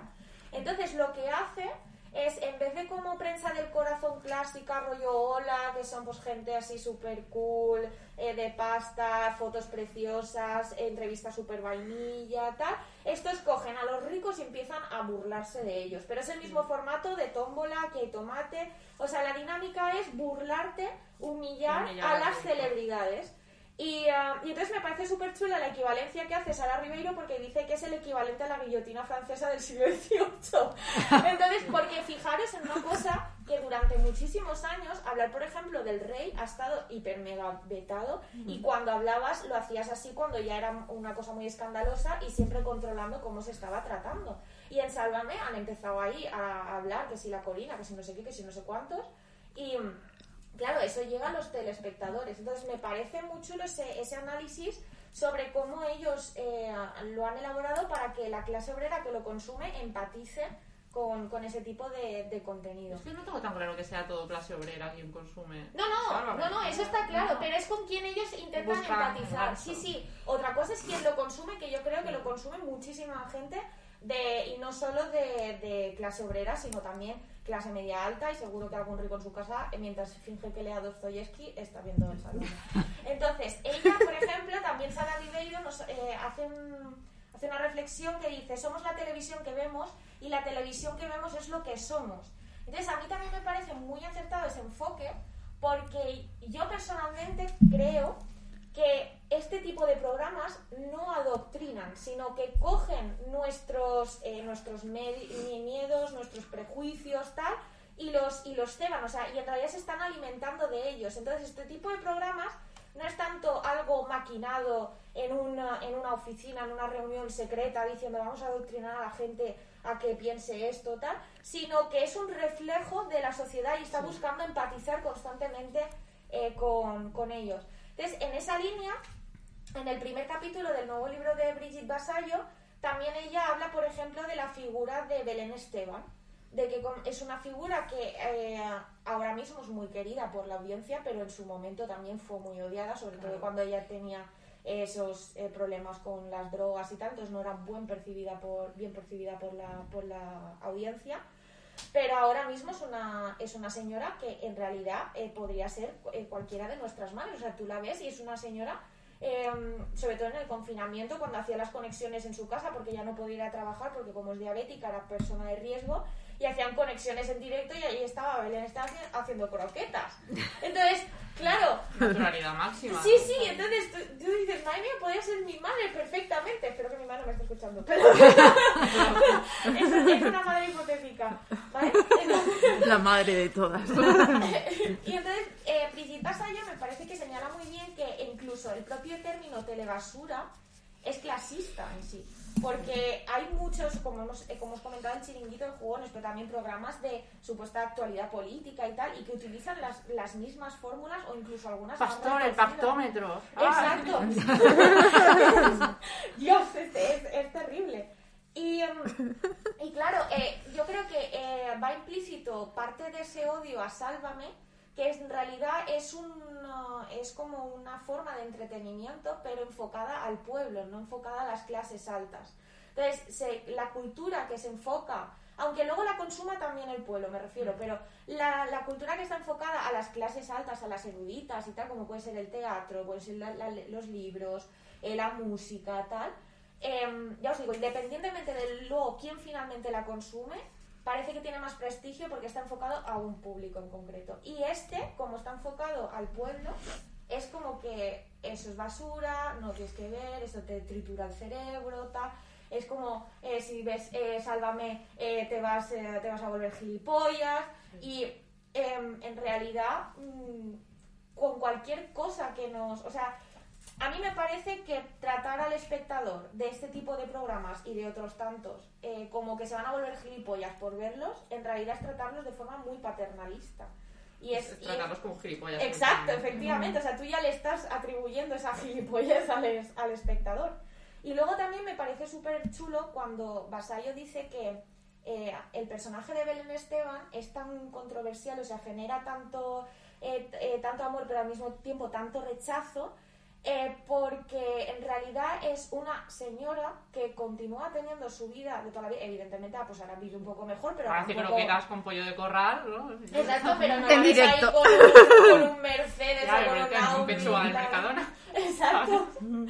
Entonces, lo que hace es, en vez de como prensa del corazón clásica, rollo hola, que son pues gente así súper cool, eh, de pasta, fotos preciosas, entrevistas súper vainilla, tal, estos cogen a los ricos y empiezan a burlarse de ellos. Pero es el mismo formato de tómbola, que hay tomate. O sea, la dinámica es burlarte, humillar, Humillar a las celebridades. Y, ah, y entonces me parece súper chula la equivalencia que hace Sara Ribeiro porque dice que es el equivalente a la guillotina francesa del siglo XVIII. Entonces, porque fijaros en una cosa que durante muchísimos años hablar, por ejemplo, del rey ha estado hiper mega vetado y cuando hablabas lo hacías así cuando ya era una cosa muy escandalosa y siempre controlando cómo se estaba tratando. Y en Sálvame han empezado ahí a hablar que si la colina, que si no sé qué, que si no sé cuántos y... Claro, eso llega a los telespectadores. Entonces, me parece muy chulo ese, ese análisis sobre cómo ellos eh, lo han elaborado para que la clase obrera que lo consume empatice con, con ese tipo de, de contenido. Es que no tengo tan claro que sea todo clase obrera quien consume. No, no, no, no, eso está claro, pero es con quien ellos intentan empatizar. Sí, sí. Otra cosa es quien lo consume, que yo creo que lo consume muchísima gente, de, y no solo de, de clase obrera, sino también clase media alta, y seguro que algún rico en su casa, eh, mientras finge que lea Dostoyevsky, está viendo el salón. Entonces, ella, por ejemplo, también Sara Ribeiro nos eh, hace, un- hace una reflexión que dice, somos la televisión que vemos y la televisión que vemos es lo que somos. Entonces, a mí también me parece muy acertado ese enfoque porque yo personalmente creo que este tipo de programas no adoctrinan, sino que cogen nuestros, eh, nuestros miedos, nuestros prejuicios, tal, y los, y los ceban, o sea, y en realidad se están alimentando de ellos. Entonces, este tipo de programas no es tanto algo maquinado en una, en una oficina, en una reunión secreta, diciendo vamos a adoctrinar a la gente a que piense esto, tal, sino que es un reflejo de la sociedad y está buscando empatizar constantemente eh, con, con ellos. Entonces, en esa línea, en el primer capítulo del nuevo libro de Brigitte Basayo, también ella habla, por ejemplo, de la figura de Belén Esteban, de que es una figura que eh, ahora mismo es muy querida por la audiencia, pero en su momento también fue muy odiada, sobre todo cuando ella tenía esos eh, problemas con las drogas y tal, entonces no era buen percibida por, bien percibida por la, por la audiencia. Pero ahora mismo es una, es una señora que en realidad eh, podría ser eh, cualquiera de nuestras madres. O sea, tú la ves y es una señora, eh, sobre todo en el confinamiento, cuando hacía las conexiones en su casa, porque ya no podía ir a trabajar, porque como es diabética era persona de riesgo, y hacían conexiones en directo y ahí estaba Belén estaba haci- haciendo croquetas. Entonces, claro, Naturalidad máxima. Sí, sí, entonces tú, tú dices, madre mía, podría ser mi madre perfectamente. Espero que mi madre no me esté escuchando. Pero es, es una madre hipotética. ¿vale? Entonces- La madre de todas. y entonces, eh, Basayo me parece que señala muy bien que incluso el propio término telebasura es clasista en sí. Porque hay muchos, como hemos, eh, como hemos comentado en Chiringuito de Jugones, pero también programas de supuesta actualidad política y tal, y que utilizan las, las mismas fórmulas o incluso algunas Pastor, el. Ah. Exacto. Dios, es, es- es terrible. Y, em, y claro, eh, yo creo que eh, va implícito parte de ese odio a Sálvame, que en realidad es, un, es como una forma de entretenimiento, pero enfocada al pueblo, no enfocada a las clases altas. Entonces, se- la cultura que se enfoca, aunque luego la consuma también el pueblo, me refiero, pero la, la cultura que está enfocada a las clases altas, a las eruditas y tal, como puede ser el teatro, pueden ser la- la- los libros, eh, la música, tal. Em, ya os digo, independientemente de luego quién finalmente la consume, parece que tiene más prestigio porque está enfocado a un público en concreto. Y este, como está enfocado al pueblo, es como que eso es basura, no tienes que ver, eso te tritura el cerebro, tal. Es como eh, si ves eh, Sálvame, eh, te, vas, te vas a volver gilipollas. Y em, en realidad, mm, con cualquier cosa que nos. O sea, a mí me parece que tratar al espectador de este tipo de programas y de otros tantos eh, como que se van a volver gilipollas por verlos, en realidad es tratarlos de forma muy paternalista. Y es, Es y- tratarlos como gilipollas. Exacto, efectivamente. O sea, tú ya le estás atribuyendo esa gilipollez al, es- al espectador. Y luego también me parece súper chulo cuando Basayo dice que eh, el personaje de Belén Esteban es tan controversial, o sea, genera tanto, eh, tanto amor, pero al mismo tiempo tanto rechazo, eh, porque en realidad es una señora que continúa teniendo su vida de toda la vida. Evidentemente, ah, pues ahora vive un poco mejor, pero Ahora sí que lo tampoco- quitas con pollo de corral, ¿no? Exacto, pero no En lo ves ahí directo. con un, con un Mercedes Ya, o con un que es un Audi. Mercadona. Exacto.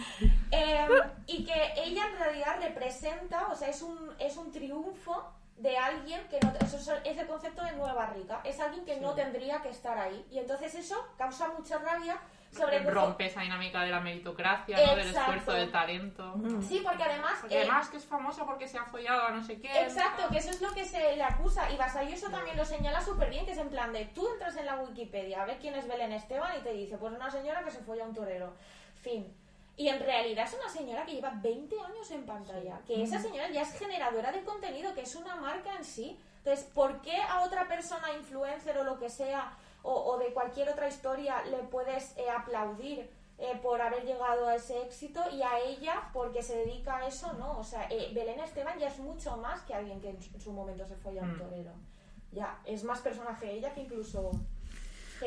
Eh, y que ella en realidad representa, o sea, es un, es un triunfo de alguien que no, eso es es el concepto de nueva rica, es alguien que no tendría que estar ahí. Y entonces eso causa mucha rabia sobre. Rompe esa dinámica de la meritocracia, ¿no? Del esfuerzo, del talento. Sí, porque además... Porque eh, además que es famosa porque se ha follado a no sé qué. Exacto, que eso es lo que se le acusa. Y Basayo eso también lo señala súper bien, que es en plan de, tú entras en la Wikipedia a ver quién es Belén Esteban y te dice, pues una señora que se folla a un torero. Fin. Y en realidad es una señora que lleva 20 años en pantalla, que esa señora ya es generadora de contenido, que es una marca en sí. Entonces, ¿por qué a otra persona, influencer o lo que sea, o, o de cualquier otra historia, le puedes eh, aplaudir eh, por haber llegado a ese éxito y a ella porque se dedica a eso, no. O sea, eh, Belén Esteban ya es mucho más que alguien que en su, en su momento se fue a un Mm. torero. Ya, es más personaje ella que incluso.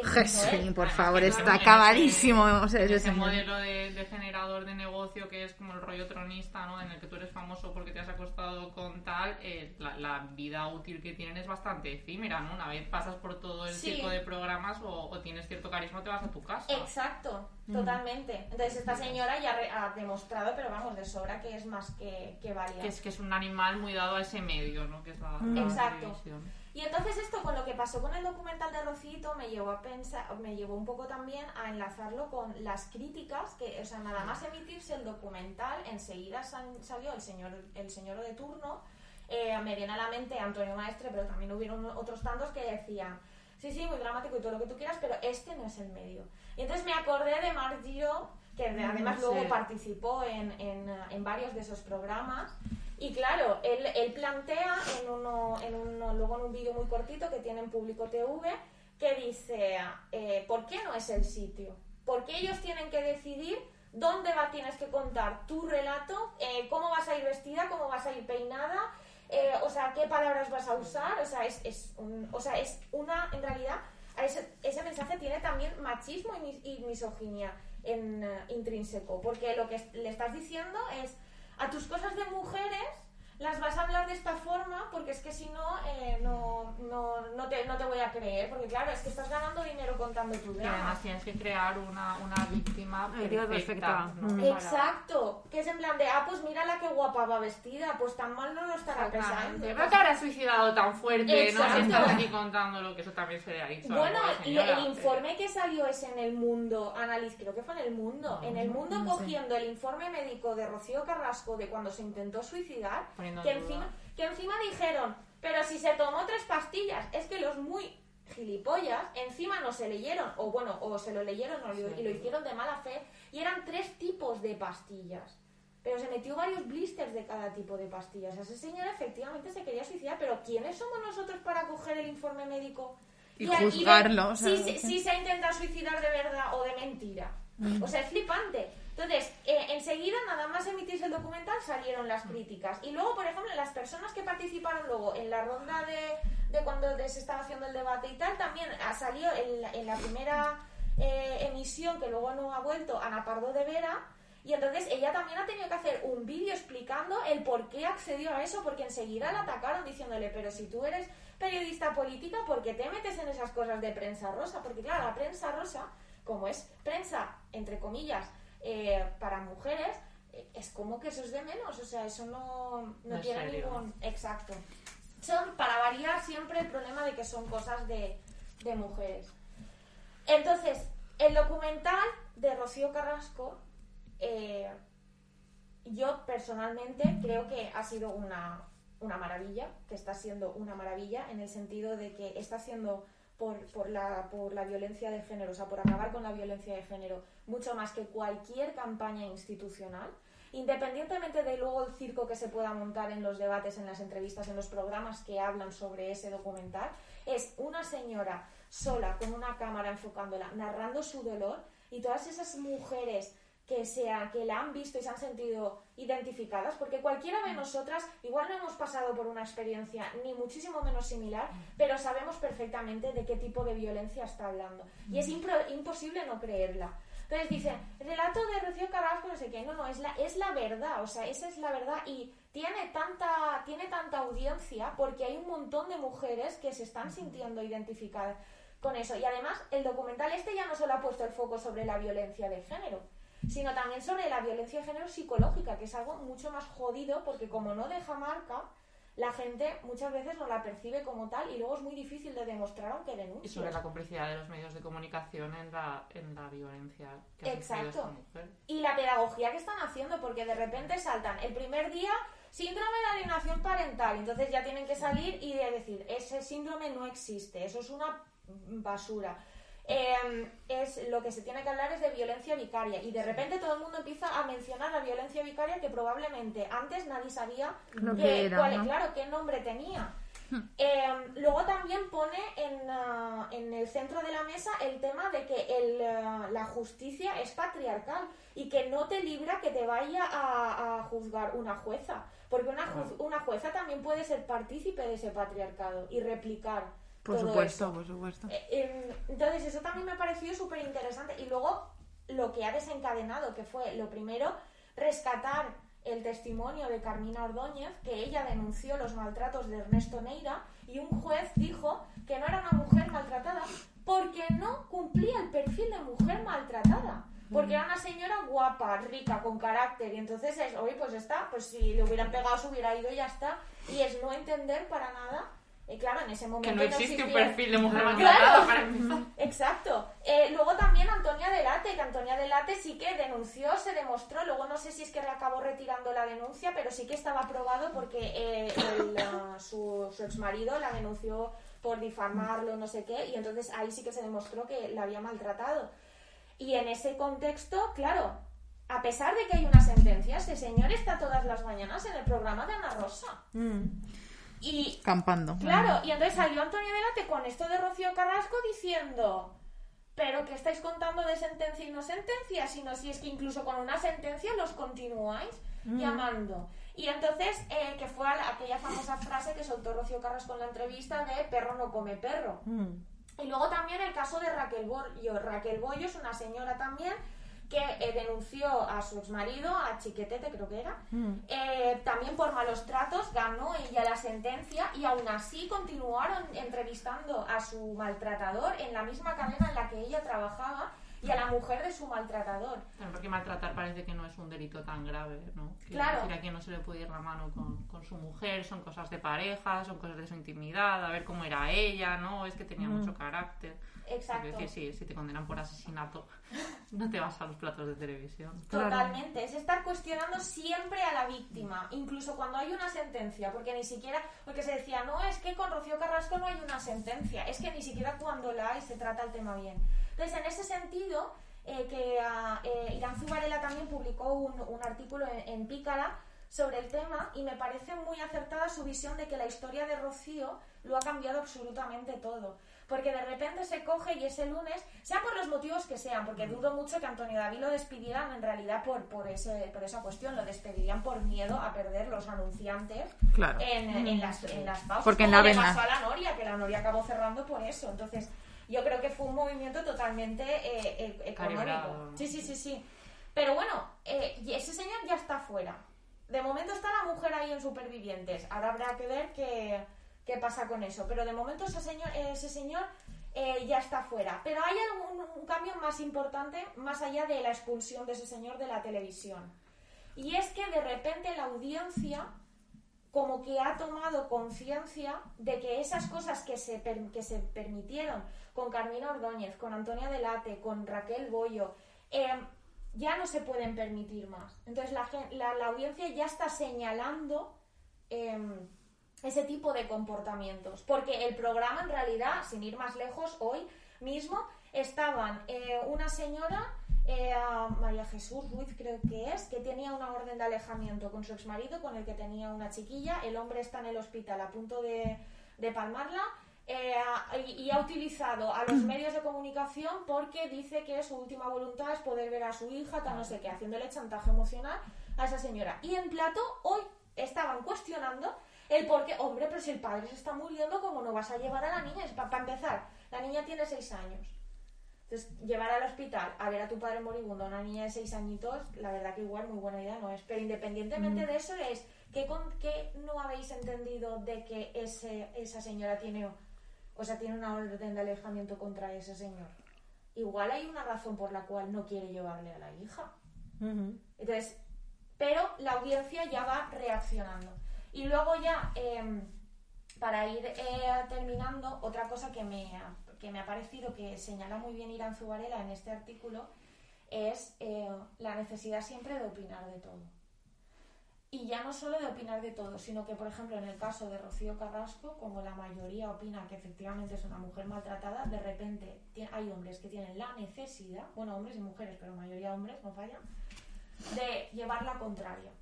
Jesús, por favor, está acabadísimo. ese- o sea, ese ese señor. modelo de, de generador de negocio que es como el rollo tronista, ¿no? En el que tú eres famoso porque te has acostado con tal, eh, la, la vida útil que tienen es bastante efímera, ¿no? Una vez pasas por todo el Sí. tipo de programas o, o tienes cierto carisma, te vas a tu casa. Exacto, Mm. totalmente. Entonces esta señora ya re- ha demostrado, pero vamos, de sobra que es más que, que válida. Que es que es un animal muy dado a ese medio, ¿no? Que es la, la Exacto. televisión. Y entonces esto con lo que pasó con el documental de Rocito me llevó a pensar, me llevó un poco también a enlazarlo con las críticas que, o sea, nada más emitirse el documental, enseguida sal- salió el señor, el señor de turno, eh, me viene a la mente Antonio Maestre, pero también hubieron otros tantos que decían, sí, sí, muy dramático y todo lo que tú quieras, pero este no es el medio. Y entonces me acordé de Marc Giro, que de- además sí. luego participó en, en, en varios de esos programas. Y claro, él, él plantea en uno, en uno, luego en un vídeo muy cortito que tiene en Público TV, que dice, eh, ¿por qué no es el sitio? Porque ellos tienen que decidir dónde va, tienes que contar tu relato, eh, cómo vas a ir vestida, cómo vas a ir peinada, eh, o sea, qué palabras vas a usar, o sea, es, es, un- o sea, es una, en realidad, ese, ese mensaje tiene también machismo y, mis- y misoginia en, eh, intrínseco, porque lo que le estás diciendo es, a tus cosas de mujeres las vas a hablar de esta forma porque es que si no, eh, no, no, no, te, no te voy a creer, porque claro, es que estás ganando dinero contando tu Y drama. además tienes que crear una, una víctima perfecta. perfecta. ¿no? Mm. Exacto, que es en plan de, ah, pues mira la que guapa va vestida, pues tan mal no lo estará pensando. No te habrás suicidado tan fuerte, ¿no? Si estás aquí contando lo que eso también se le ha dicho. Bueno, y el informe que salió es en el mundo, Annalise, creo que fue en el mundo, en el mundo no sé. cogiendo el informe médico de Rocío Carrasco de cuando se intentó suicidar, Poniendo que duda. encima, que encima dijeron, pero si se tomó tres pastillas, es que los muy gilipollas encima no se leyeron, o bueno, o se lo leyeron y lo hicieron de mala fe, y eran tres tipos de pastillas. Pero se metió varios blisters de cada tipo de pastillas. Esa señora efectivamente se quería suicidar, pero ¿quiénes somos nosotros para coger el informe médico Y ver juzgarlo, o sea, si, se- si se intenta suicidar de verdad o de mentira? O sea, es flipante. Entonces, eh, enseguida, nada más emitirse el documental, salieron las críticas. Y luego, por ejemplo, las personas que participaron luego en la ronda de, cuando se estaba haciendo el debate y tal, también ha salido en la, en la primera eh, emisión, que luego no ha vuelto, Ana Pardo de Vera. Y entonces ella también ha tenido que hacer un vídeo explicando el por qué accedió a eso, porque enseguida la atacaron diciéndole, pero si tú eres periodista política, ¿por qué te metes en esas cosas de prensa rosa? Porque claro, la prensa rosa, como es prensa, entre comillas, eh, para mujeres, es como que eso es de menos, o sea, eso no, no tiene serio. ningún... Exacto. Son, para variar, siempre el problema de que son cosas de, de mujeres. Entonces, el documental de Rocío Carrasco, eh, yo personalmente creo que ha sido una, una maravilla, que está siendo una maravilla en el sentido de que está haciendo por, por, la, por la violencia de género, o sea, por acabar con la violencia de género, mucho más que cualquier campaña institucional, independientemente de luego el circo que se pueda montar en los debates, en las entrevistas, en los programas que hablan sobre ese documental, es una señora sola con una cámara enfocándola, narrando su dolor y todas esas mujeres que, sea, que la han visto y se han sentido identificadas, porque cualquiera de nosotras igual no hemos pasado por una experiencia ni muchísimo menos similar, pero sabemos perfectamente de qué tipo de violencia está hablando. Y es imposible no creerla. Entonces dicen, relato de Rocío Carrasco, no sé qué, no, no, es la, es la verdad, o sea, esa es la verdad y tiene tanta, tiene tanta audiencia porque hay un montón de mujeres que se están sintiendo identificadas con eso. Y además, el documental este ya no solo ha puesto el foco sobre la violencia de género, sino también sobre la violencia de género psicológica, que es algo mucho más jodido porque como no deja marca, la gente muchas veces no la percibe como tal y luego es muy difícil de demostrar aunque Y denuncie. sobre la complicidad de los medios de comunicación en la, en la violencia que Exacto. esta mujer. y la pedagogía que están haciendo, porque de repente saltan el primer día síndrome de alienación parental, entonces ya tienen que salir y de decir, ese síndrome no existe, eso es una basura. Eh, es lo que se tiene que hablar es de violencia vicaria. Y de repente todo el mundo empieza a mencionar la violencia vicaria que probablemente antes nadie sabía Lo que- que era, cuál- ¿no? claro qué nombre tenía. Eh, luego también pone en, ah, en el centro de la mesa el tema de que el, ah, la justicia es patriarcal y que no te libra que te vaya a, a juzgar una jueza. Porque una, ju- una jueza también puede ser partícipe de ese patriarcado y replicar Por todo supuesto, eso. por supuesto. Eh, Entonces, eso también me ha parecido súper interesante. Y luego, lo que ha desencadenado, que fue lo primero, rescatar el testimonio de Carmina Ordóñez, que ella denunció los maltratos de Ernesto Neira, y un juez dijo que no era una mujer maltratada porque no cumplía el perfil de mujer maltratada. Porque era una señora guapa, rica, con carácter, y entonces es, oye, pues está, pues si le hubieran pegado se hubiera ido y ya está. Y es no entender para nada, y claro, en ese momento Que no existe un existía- perfil de mujer Claro. maltratada para empezar. Exacto. Eh, luego también Antonia Delate, que Antonia Delate sí que denunció, se demostró, luego no sé si es que acabó retirando la denuncia, pero sí que estaba probado porque eh, el, ah, su, su exmarido la denunció por difamarlo, no sé qué, y entonces ahí sí que se demostró que la había maltratado. Y en ese contexto, claro, a pesar de que hay una sentencia, ese señor está todas las mañanas en el programa de Ana Rosa. Y Campando. Claro, y entonces salió Antonio Delate con esto de Rocío Carrasco diciendo, pero que estáis contando de sentencia y no sentencia, sino si es que incluso con una sentencia los continuáis llamando. Y entonces, eh, que fue a la- aquella famosa frase que soltó Rocío Carrasco en la entrevista de perro no come perro. Y luego también el caso de Raquel Bollo. Raquel Bollo es una señora también que eh, denunció a su exmarido, a Chiquetete creo que era, eh, también por malos tratos, ganó ella la sentencia y aún así continuaron entrevistando a su maltratador en la misma cadena en la que ella trabajaba y a la mujer de su maltratador. Claro, porque maltratar parece que no es un delito tan grave, ¿no? Quiero Claro. decir, a quien no se le puede ir la mano con, con su mujer, son cosas de pareja, son cosas de su intimidad, a ver cómo era ella, ¿no? Es que tenía mucho carácter. Exacto. Es decir, sí, si te condenan por asesinato, no te vas a los platos de televisión. Totalmente, es estar cuestionando siempre a la víctima, incluso cuando hay una sentencia, porque ni siquiera, porque se decía, no, es que con Rocío Carrasco no hay una sentencia, es que ni siquiera cuando la hay se trata el tema bien. Entonces, en ese sentido, eh, que ah, eh, Irán Zubarela también publicó un, un artículo en, en Pícara sobre el tema y me parece muy acertada su visión de que la historia de Rocío lo ha cambiado absolutamente todo. Porque de repente se coge y ese lunes, sea por los motivos que sean, porque dudo mucho que Antonio David lo despidieran en realidad por, por, ese, por esa cuestión, lo despedirían por miedo a perder los anunciantes Claro. en, en las, en las pausas. Porque en la le vena. pasó a la Noria, que la Noria acabó cerrando por eso. Entonces, yo creo que fue un movimiento totalmente eh, eh, económico. Calibrado. Sí, sí, sí, sí. Pero bueno, eh, y ese señor ya está fuera. De momento está la mujer ahí en Supervivientes. Ahora habrá que ver qué, qué pasa con eso. Pero de momento ese señor, eh, ya está fuera. Pero hay algún, un cambio más importante, más allá de la expulsión de ese señor de la televisión. Y es que de repente la audiencia como que ha tomado conciencia de que esas cosas que se, que se permitieron con Carmina Ordóñez, con Antonia Delate, con Raquel Bollo, eh, ya no se pueden permitir más. Entonces la, la audiencia ya está señalando em, ese tipo de comportamientos. Porque el programa, en realidad, sin ir más lejos, hoy mismo estaban eh, una señora, eh, María Jesús Ruiz creo que es, que tenía una orden de alejamiento con su exmarido, con el que tenía una chiquilla. El hombre está en el hospital a punto de, de palmarla. eh, y, ha utilizado a los medios de comunicación porque dice que su última voluntad es poder ver a su hija, tal no sé qué, haciéndole chantaje emocional a esa señora. Y en plato hoy estaban cuestionando el por qué, hombre, pero si el padre se está muriendo, ¿cómo no vas a llevar a la niña? Es para empezar, la niña tiene seis años. Entonces, llevar al hospital a ver a tu padre moribundo a una niña de seis añitos, la verdad que igual muy buena idea no es. Pero independientemente de eso es que con que no habéis entendido de que ese, esa señora tiene, o sea, tiene una orden de alejamiento contra ese señor. Igual hay una razón por la cual no quiere llevarle a la hija. Entonces, pero la audiencia ya va reaccionando. Y luego ya, eh, para ir eh, terminando, otra cosa que me, ha, que me ha parecido que señala muy bien Irán Zubarela en este artículo es eh, la necesidad siempre de opinar de todo. Y ya no solo de opinar de todo, sino que, por ejemplo, en el caso de Rocío Carrasco, como la mayoría opina que efectivamente es una mujer maltratada, de repente hay hombres que tienen la necesidad, bueno, hombres y mujeres, pero mayoría hombres, no falla, de llevar la contraria.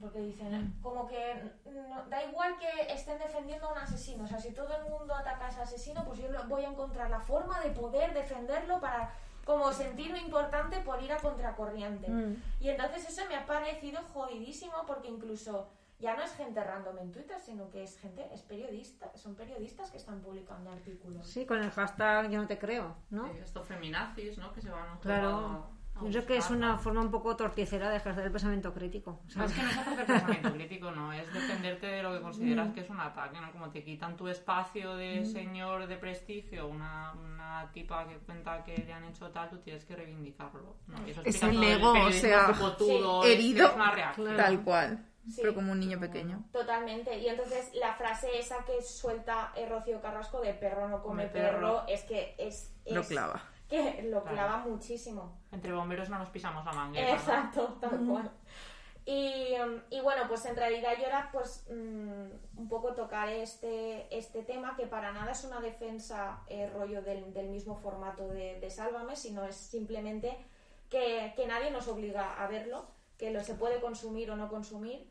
Porque dicen, como que no- da igual que estén defendiendo a un asesino, o sea, si todo el mundo ataca a ese asesino, pues yo voy a encontrar la forma de poder defenderlo para como sentirme importante por ir a contracorriente. Y entonces eso me ha parecido jodidísimo porque incluso ya no es gente random en Twitter, sino que es gente, es periodista, son periodistas que están publicando artículos. Sí, con el hashtag yo no te creo, ¿no? Eh, Estos feminazis, ¿no? Que se van poco Claro. Yo creo que es una forma un poco torticera de ejercer el pensamiento crítico. No, es que no es hacer pensamiento crítico, no, es defenderte de lo que consideras que es un ataque, ¿no? Como te quitan tu espacio de señor de prestigio, una, una tipa que cuenta que le han hecho tal, tú tienes que reivindicarlo. ¿no? Y eso Es explica el ego, o sea, copotudo, es- herido, es una reacción. tal cual. Sí. Pero como un niño pequeño. Totalmente. Y entonces la frase esa que suelta eh, Rocío Carrasco de perro no come Come perro, perro. es que es, Lo es clava. Que lo Claro. clava muchísimo. Entre bomberos no nos pisamos la manguera. ¿no? Exacto, tal cual. Y, y bueno, pues en realidad yo era pues mm, un poco tocar este, este tema que para nada es una defensa eh, rollo del, del mismo formato de, de Sálvame, sino es simplemente que, que nadie nos obliga a verlo, que lo se puede consumir o no consumir,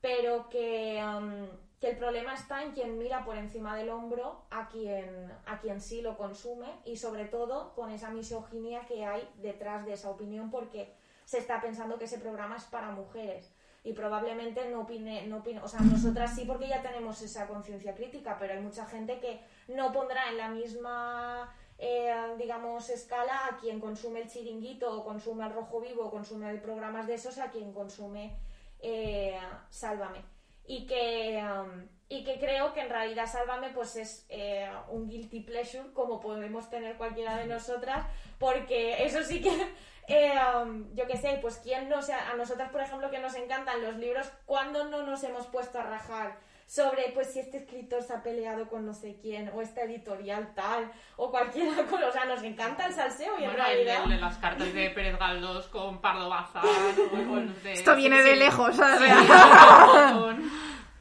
pero que, um, que el problema está en quien mira por encima del hombro a quien, a quien sí lo consume y sobre todo con esa misoginia que hay detrás de esa opinión porque se está pensando que ese programa es para mujeres y probablemente no opine, no opine, o sea, nosotras sí porque ya tenemos esa conciencia crítica, pero hay mucha gente que no pondrá en la misma, eh, digamos, escala a quien consume el chiringuito o consume el rojo vivo o consume programas de esos a quien consume eh, Sálvame. Y que, um, y que creo que en realidad Sálvame pues es eh, un guilty pleasure como podemos tener cualquiera de nosotras, porque eso sí que, eh, um, yo qué sé, pues quién no, o sea, a nosotras por ejemplo que nos encantan los libros, ¿cuándo no nos hemos puesto a rajar? Sobre pues si este escritor se ha peleado con no sé quién o esta editorial tal o cualquiera con, o sea nos encanta el salseo y en Bueno, el realidad de, el de las cartas de Pérez Galdós con Pardo Bazar o, de... Esto viene de lejos, ¿sabes?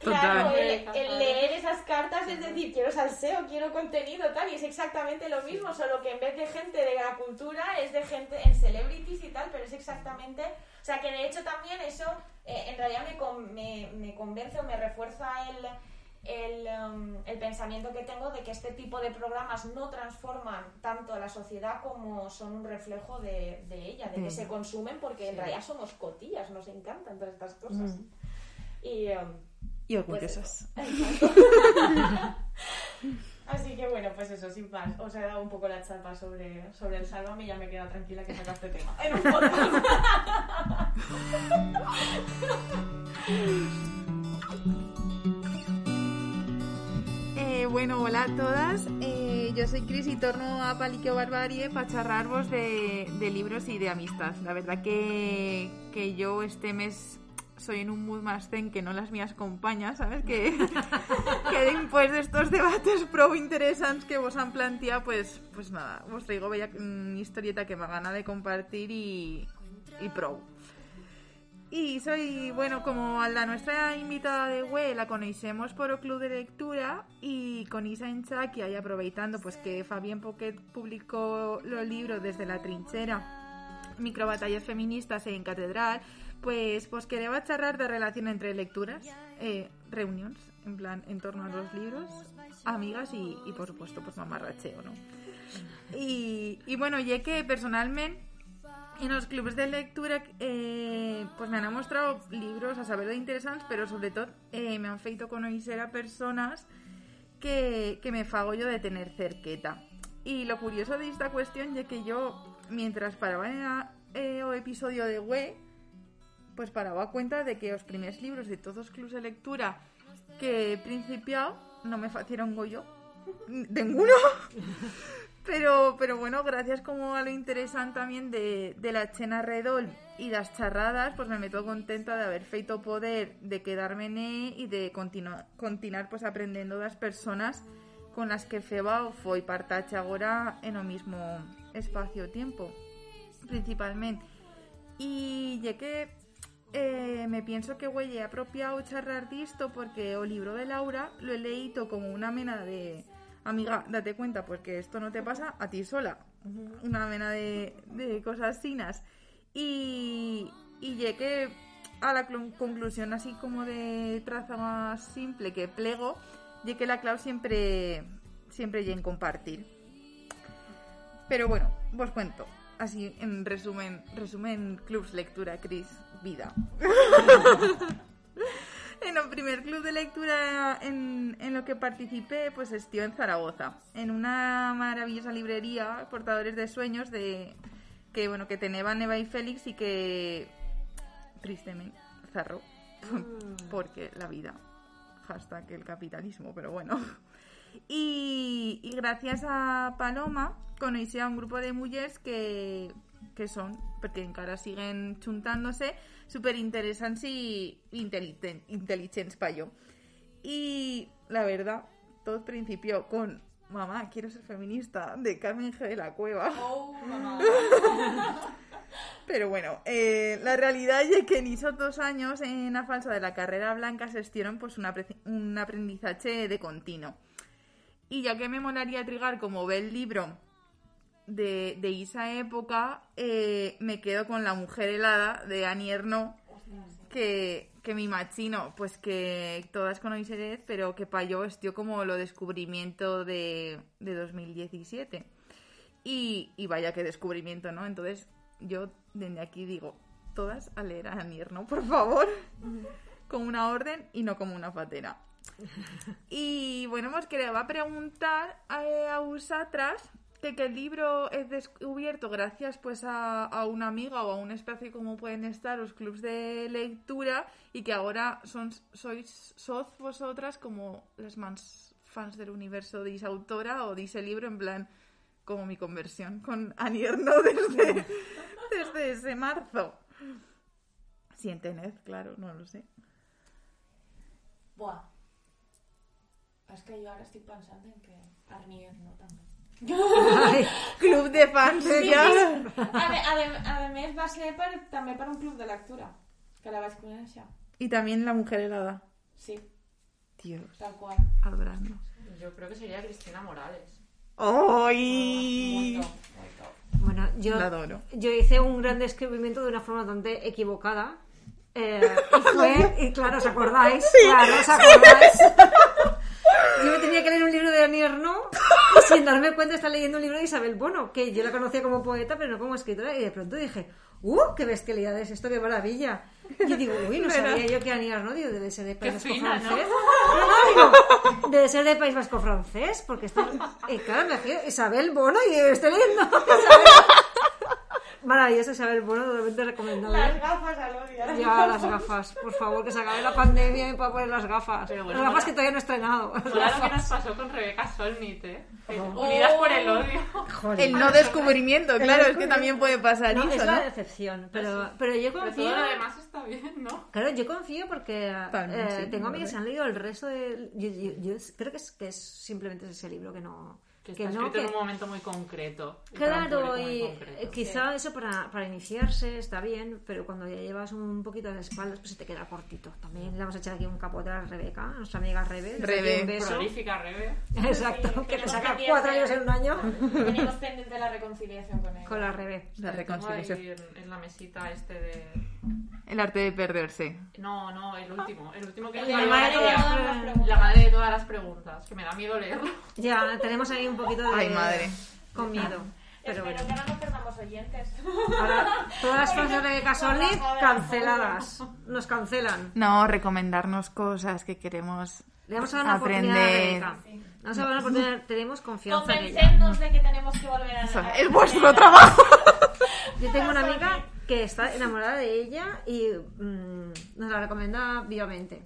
Claro, el, el leer esas cartas es decir, quiero salseo, quiero contenido, tal, y es exactamente lo mismo, solo que en vez de gente de la cultura es de gente en celebrities y tal, pero es exactamente. O sea, que de hecho también eso eh, en realidad me, con- me, me convence o me refuerza el, el, um, el pensamiento que tengo de que este tipo de programas no transforman tanto a la sociedad como son un reflejo de, de ella, de que Mm. se consumen, porque en realidad somos cotillas, nos encantan todas estas cosas. Y. um, Y orgullosas. Así que bueno, pues eso, sin más. Os he dado un poco la chapa sobre, sobre el Sálvame y ya me queda tranquila que sacaste tema. En un podcast. Eh, bueno, hola a todas. Eh, yo soy Cris y torno a Paliqueo Barbarie para charlarvos de, de libros y de amistad. La verdad que, que yo este mes soy en un mood más zen que no las mías compañas, ¿sabes? Que, que después de estos debates pro interesantes que vos han planteado, pues, pues nada, vos traigo bella mm, historieta que me gana de compartir y, y pro. Y soy, bueno, como a la nuestra invitada de web la conocemos por o Club de Lectura y con Isa Encha, que ahí aproveitando pues que Fabián Poquet publicó los libros desde la trinchera microbatallas feministas en catedral pues pues quería charlar de relación entre lecturas eh, reuniones en plan en torno a los libros amigas y, y por supuesto pues mamarracheo no y, y bueno ya que personalmente en los clubes de lectura eh, pues me han mostrado libros a saber de interesantes pero sobre todo eh, me han feito conocer a personas que, que me fago yo de tener cerqueta. Y lo curioso de esta cuestión es que yo mientras paraba en eh, o episodio de web pues paraba cuenta de que los primeros libros de todos los clubes de lectura que he principiado no me facieron yo ninguno pero, pero bueno, gracias como a lo interesante también de, de la chena redol y las charradas, pues me meto contenta de haber feito poder de quedarme en él y de continuar, continuar pues aprendiendo de las personas con las que feba o foi partache agora en o mismo espacio-tiempo, principalmente. Y ya que eh, me pienso que huelle apropiado charrar disto porque o libro de Laura lo he leído como una mena de amiga, date cuenta, porque esto no te pasa a ti sola. Una mena de, de cosas sinas. Y, y llegué a la clu- conclusión así como de traza más simple que plego, y que la clave siempre siempre y en compartir. Pero bueno, vos cuento. Así en resumen, resumen clubs lectura, Cris, vida. En el primer club de lectura en, en lo que participé, pues estuve en Zaragoza, en una maravillosa librería, Portadores de Sueños, de que bueno que tenía Neva y Félix y que tristemente cerró porque la vida, hashtag el capitalismo, pero bueno. Y, y gracias a Paloma conocí a un grupo de mujeres que, que son, porque en cara siguen chuntándose, súper interesantes y inteligent- inteligentes para yo. Y la verdad, todo principio con Mamá, quiero ser feminista, de Carmen G. de la Cueva. Oh, mamá. Pero bueno, eh, la realidad es que en esos dos años en la falsa de la carrera blanca se estieron pues un, apre- un aprendizaje de continuo. Y ya que me molaría trigar como ve el libro de, de esa época, eh, me quedo con La mujer helada de Annie Ernaux, que, que mi machino, pues que todas conocéis, pero que para yo estió como lo descubrimiento de, de 2017. Y, y vaya que descubrimiento, ¿no? Entonces, yo desde aquí digo, todas a leer a Annie Ernaux, por favor, como una orden y no como una patera. Y bueno, pues que le va a preguntar a, a vosotras que, que el libro es descubierto gracias pues a, una amiga o a un espacio como pueden estar los clubs de lectura y que ahora son, sois sos vosotras como las más fans del universo de esa autora o de ese libro en plan como mi conversión con Annie Ernaux desde, desde ese marzo. Si en Tenez, claro, no lo sé. Buah. Es que yo ahora estoy pensando en que Arnier no también. Ai, Club de fans ja. A, ve- a, a més va ser per, també per un club de lectura, que la vaig conèixer. Y también la mujer helada. Sí, Dios, tal qual. Albrando. Yo creo que sería Cristina Morales. ¡Ay! Muy top, muy top. Bueno, yo, La adoro. yo hice un gran descubrimiento de una forma bastante equivocada. Eh, y fue, y claro, ¿os acordáis? Claro, ¿os acordáis? Yo me tenía que leer un libro de Annie Ernaux y sin darme cuenta estaba leyendo un libro de Isabel Bono, que yo la conocía como poeta, pero no como escritora, y de pronto dije, ¡uh, qué bestialidad es esto, qué maravilla! Y digo, uy, no sabía yo que Annie Ernaux, digo, debe ser de País Vasco fina, ¿no? francés. No, no, digo, debe ser de País Vasco francés, porque está... Y claro, me Isabel Bono, y estoy leyendo Isabel Maravilloso, Isabel. Bueno, totalmente recomendable. Las gafas al odio. Ya, las gafas. Por favor, que se acabe la pandemia y pueda poner las gafas. Pero bueno, las gafas mola. que todavía no he estrenado. Mola lo que nos pasó con Rebeca Solnit, ¿eh? Unidas por el odio. Joder. El no descubrimiento, claro, es que también puede pasar No, eso, es la ¿no? decepción. Pero, pero yo Pero confío. todo lo demás está bien, ¿no? Claro, yo confío porque eh, sí, tengo amigas que verdad. han leído el resto de... Yo, yo- yo creo que es, que es simplemente ese libro que no... Que que está no, escrito que- en un momento muy concreto. Claro, y concreto. eh, quizá eso para, para iniciarse está bien, pero cuando ya llevas un poquito de espaldas, pues se te queda cortito. También le vamos a echar aquí un capote a Rebeca, a nuestra amiga Rebe. Rebe. Un beso. Prolífica, Rebe. Exacto, Sí, que te saca cuatro años en un año Tenemos pendiente la reconciliación con él. con la Rebe. La reconciliación. en, en la mesita este de... El arte de perderse. No, no, el último. El último que es La la madre de todas las preguntas. La madre de todas las preguntas. Que me da miedo leerlo. Ya, tenemos ahí un poquito de... Ay, madre. Con miedo. Pero Espero bueno. que no nos perdamos oyentes. Ahora, todas las fans de favor. canceladas. Nos cancelan. No, recomendarnos cosas que queremos Le vamos a dar una oportunidad a aprender. Rebeca. Le Vamos a dar una oportunidad. Tenemos confianza en ella. De que tenemos que volver a Eso, Es vuestro trabajo. Yo tengo una amiga que está enamorada de ella y mm, nos la recomienda vivamente.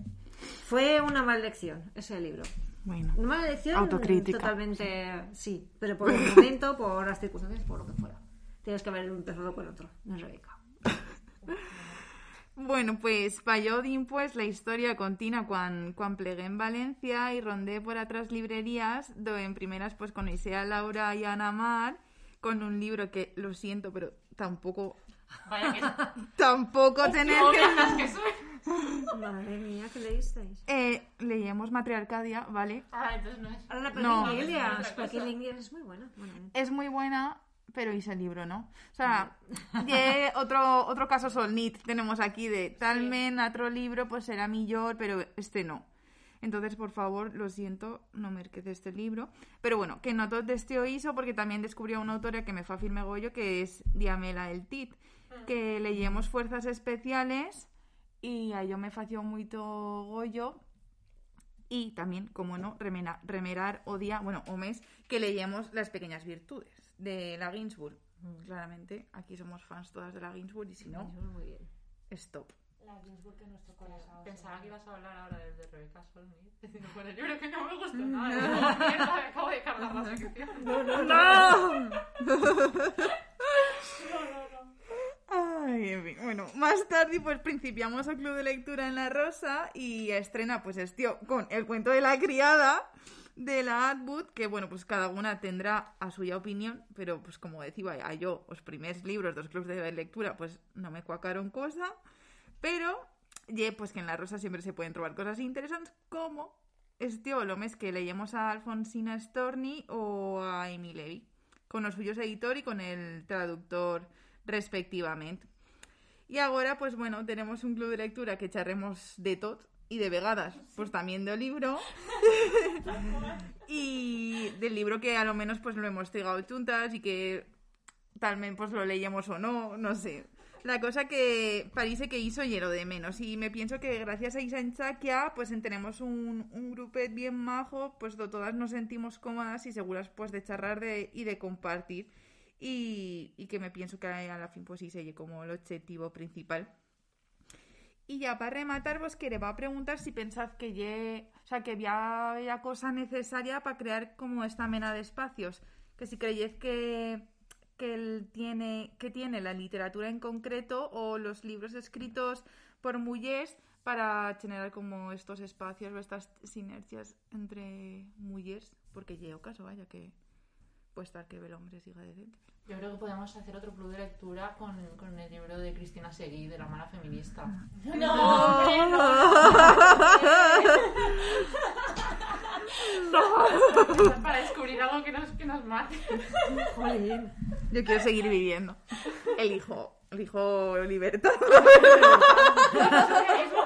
Fue una maldición ese libro. Bueno, Una maldición Autocrítica. totalmente, sí, pero por el momento, por las circunstancias, por lo que fuera. Tienes que haber empezado con otro, no es Rebeca. Bueno, pues palló pues la historia continua quan, quan plegué en Valencia y rondé por otras librerías, do en primeras pues conocí a Laura y a Ana Mar con un libro que, lo siento, pero tampoco, Vaya que... tampoco tener ¡Qué que... que soy! Madre mía, ¿qué leísteis? Eh, leíamos Matriarcadia, ¿vale? Ah, entonces no es... Ahora la No. Es muy buena. Bueno, Es muy buena, pero hice el libro, ¿no? O sea, otro, otro caso solnit tenemos aquí de talmen, otro libro, pues será millor, pero este no. Entonces, por favor, lo siento, no merquece este libro. Pero bueno, que no todo este o hizo porque también descubrí a una autora que me fa firme goyo, que es Diamela El Tit, que leíamos Fuerzas Especiales y a yo me fació mucho goyo y también, como no, remena- remerar o día, bueno, o mes, que leíamos Las Pequeñas Virtudes de la Ginsburg. Claramente, aquí somos fans todas de la Ginsburg y si no, muy bien. stop. La Ginsburg en nuestro corazón. Pensaba que ibas a hablar ahora del de Rebeca Solnit. Diciendo, bueno, yo creo que no me gustó nada. Digo, mierda, me acabo de cargar la sección. Bueno, más tarde pues principiamos el club de lectura en La Rosa y estrena pues este con el cuento de la criada de la Atwood, que bueno, pues cada una tendrá a suya opinión, pero pues como decía a yo, los primeros libros dos clubs de lectura pues no me cuacaron cosa, pero ye, pues que en La Rosa siempre se pueden trobar cosas interesantes como este o lo mes que leíamos a Alfonsina Storni o a Amy Levy, con los suyos editor y con el traductor respectivamente. Y ahora, pues bueno, tenemos un club de lectura que charremos de tot y de vegadas, pues también del libro. y del libro que a lo menos pues lo hemos trigado juntas y que tal vez pues lo leíamos o no, no sé. La cosa que parece que hizo hielo de menos y me pienso que gracias a Isa Enchaquia pues en- tenemos un, un grupet bien majo, pues todas nos sentimos cómodas y seguras pues de charrar de, y de compartir y, que me pienso que a la fin pues sí sería como el objetivo principal. Y ya para rematar, vos que va a preguntar si pensad que ye, o sea, que había, cosa necesaria para crear como esta mena de espacios. Que si creéis que, que tiene, que tiene la literatura en concreto o los libros escritos por mujeres para generar como estos espacios o estas sinergias entre mujeres, porque llevo caso, vaya, que puede estar que el hombre siga de dentro. Yo creo que podemos hacer otro club de lectura con, con el libro de Cristina Seguí, de la mala feminista. No, hombre, no. Para descubrir algo que nos, que nos mate. Jolín. Yo quiero seguir viviendo. Elijo, elijo libertad.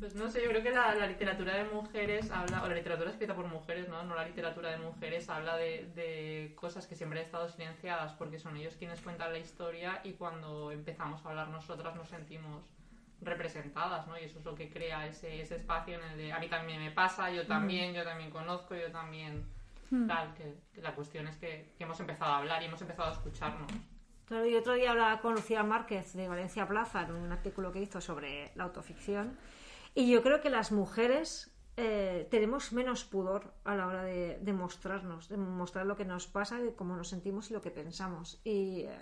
Pues no sé, yo creo que la, la literatura de mujeres habla, o la literatura escrita por mujeres, ¿no? No la literatura de mujeres habla de, de cosas que siempre han estado silenciadas porque son ellos quienes cuentan la historia y cuando empezamos a hablar nosotras nos sentimos representadas, ¿no? Y eso es lo que crea ese, ese espacio en el de a mí también me pasa, yo también, yo también conozco, yo también tal, que, que la cuestión es que, que hemos empezado a hablar y hemos empezado a escucharnos. Claro, y otro día hablaba con Lucía Márquez de Valencia Plaza en un artículo que hizo sobre la autoficción. Y yo creo que las mujeres eh, tenemos menos pudor a la hora de, mostrarnos, de mostrar lo que nos pasa, de cómo nos sentimos y lo que pensamos. Y eh,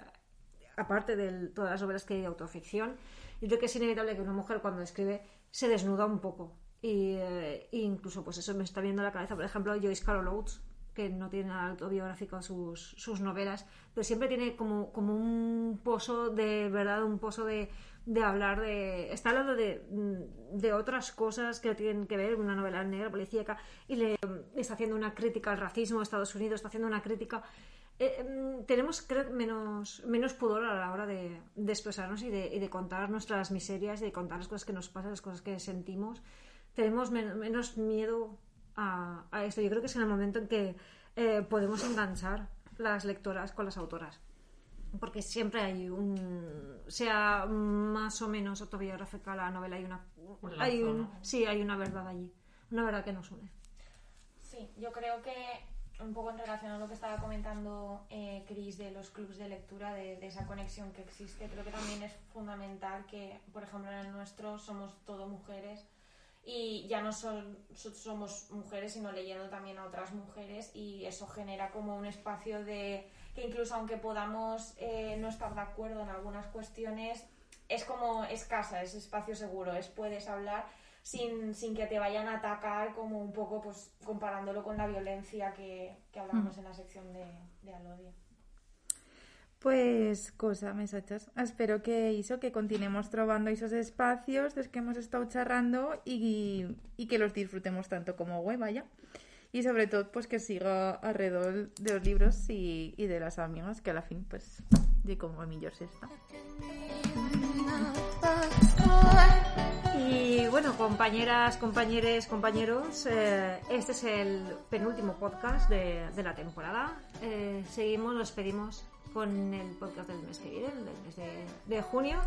aparte de todas las obras que hay de autoficción, yo creo que es inevitable que una mujer cuando escribe se desnuda un poco. Y eh, incluso, pues eso me está viendo la cabeza, por ejemplo, Joyce Carol Oates, que no tiene nada autobiográfico sus, sus novelas, pero siempre tiene como, como un pozo de verdad, un pozo de, de hablar de. Está hablando de, de otras cosas que tienen que ver, una novela negra, policíaca, y le está haciendo una crítica al racismo de Estados Unidos, está haciendo una crítica. Eh, mm, tenemos menos, menos pudor a la hora de, expresarnos y de, de contar nuestras miserias y de contar las cosas que nos pasan, las cosas que sentimos. Tenemos men- menos miedo a, a esto. Yo creo que es en el momento en que eh, podemos enganchar las lectoras con las autoras. Porque siempre hay un. sea más o menos autobiográfica la novela, hay una. Un hay lazo, un, ¿no? Sí, hay una verdad allí. Una verdad que nos une. Sí, yo creo que un poco en relación a lo que estaba comentando eh, Chris de los clubs de lectura, de, de esa conexión que existe, creo que también es fundamental que, por ejemplo, en el nuestro somos todo mujeres y ya no son, so- somos mujeres, sino leyendo también a otras mujeres y eso genera como un espacio de que incluso aunque podamos eh, no estar de acuerdo en algunas cuestiones, es como es casa, es espacio seguro, es puedes hablar sin, sin que te vayan a atacar como un poco pues comparándolo con la violencia que, que hablábamos en la sección de, de Alodia. Pues, cosa, mesachas. Espero que hizo que continuemos trobando esos espacios dels que hemos estado charrando y, que los disfrutemos tanto como güey, vaya. Y sobre todo, pues que siga alrededor de los libros y, de las amigas, que a la fin, pues, de como a se está. Y bueno, compañeras, compañeros, compañeros, eh, este es el penúltimo podcast de, de la temporada. Eh, seguimos, nos pedimos con el podcast del mes que viene, del mes de, de junio.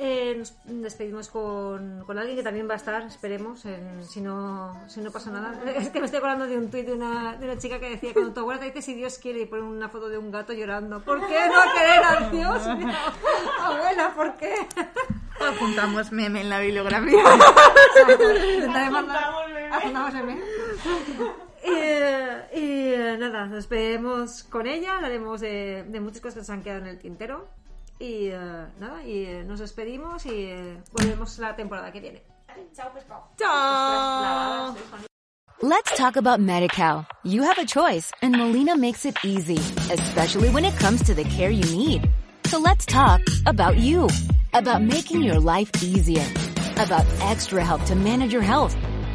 Eh, nos despedimos con, con alguien que también va a estar, esperemos, en- si, no, si no pasa nada. Es que me estoy acordando de un tuit de una, de una chica que decía cuando tu abuela te dice si Dios quiere y pone una foto de un gato llorando. ¿Por qué no querer a Dios? Mira, abuela, ¿por qué? Apuntamos meme en la bibliografía. Apuntamos. Y, eh, y, nada, nos veremos con ella, hablaremos de, de muchas cosas que nos han quedado en el tintero. Y eh, nada, y eh, nos despedimos y eh, volvemos la temporada que viene. Chao pescado. ¡Chao! Let's talk about MediCal. You have a choice and Molina makes it easy, especially when it comes to the care you need. So let's talk about you, about making your life easier, about extra help to manage your health.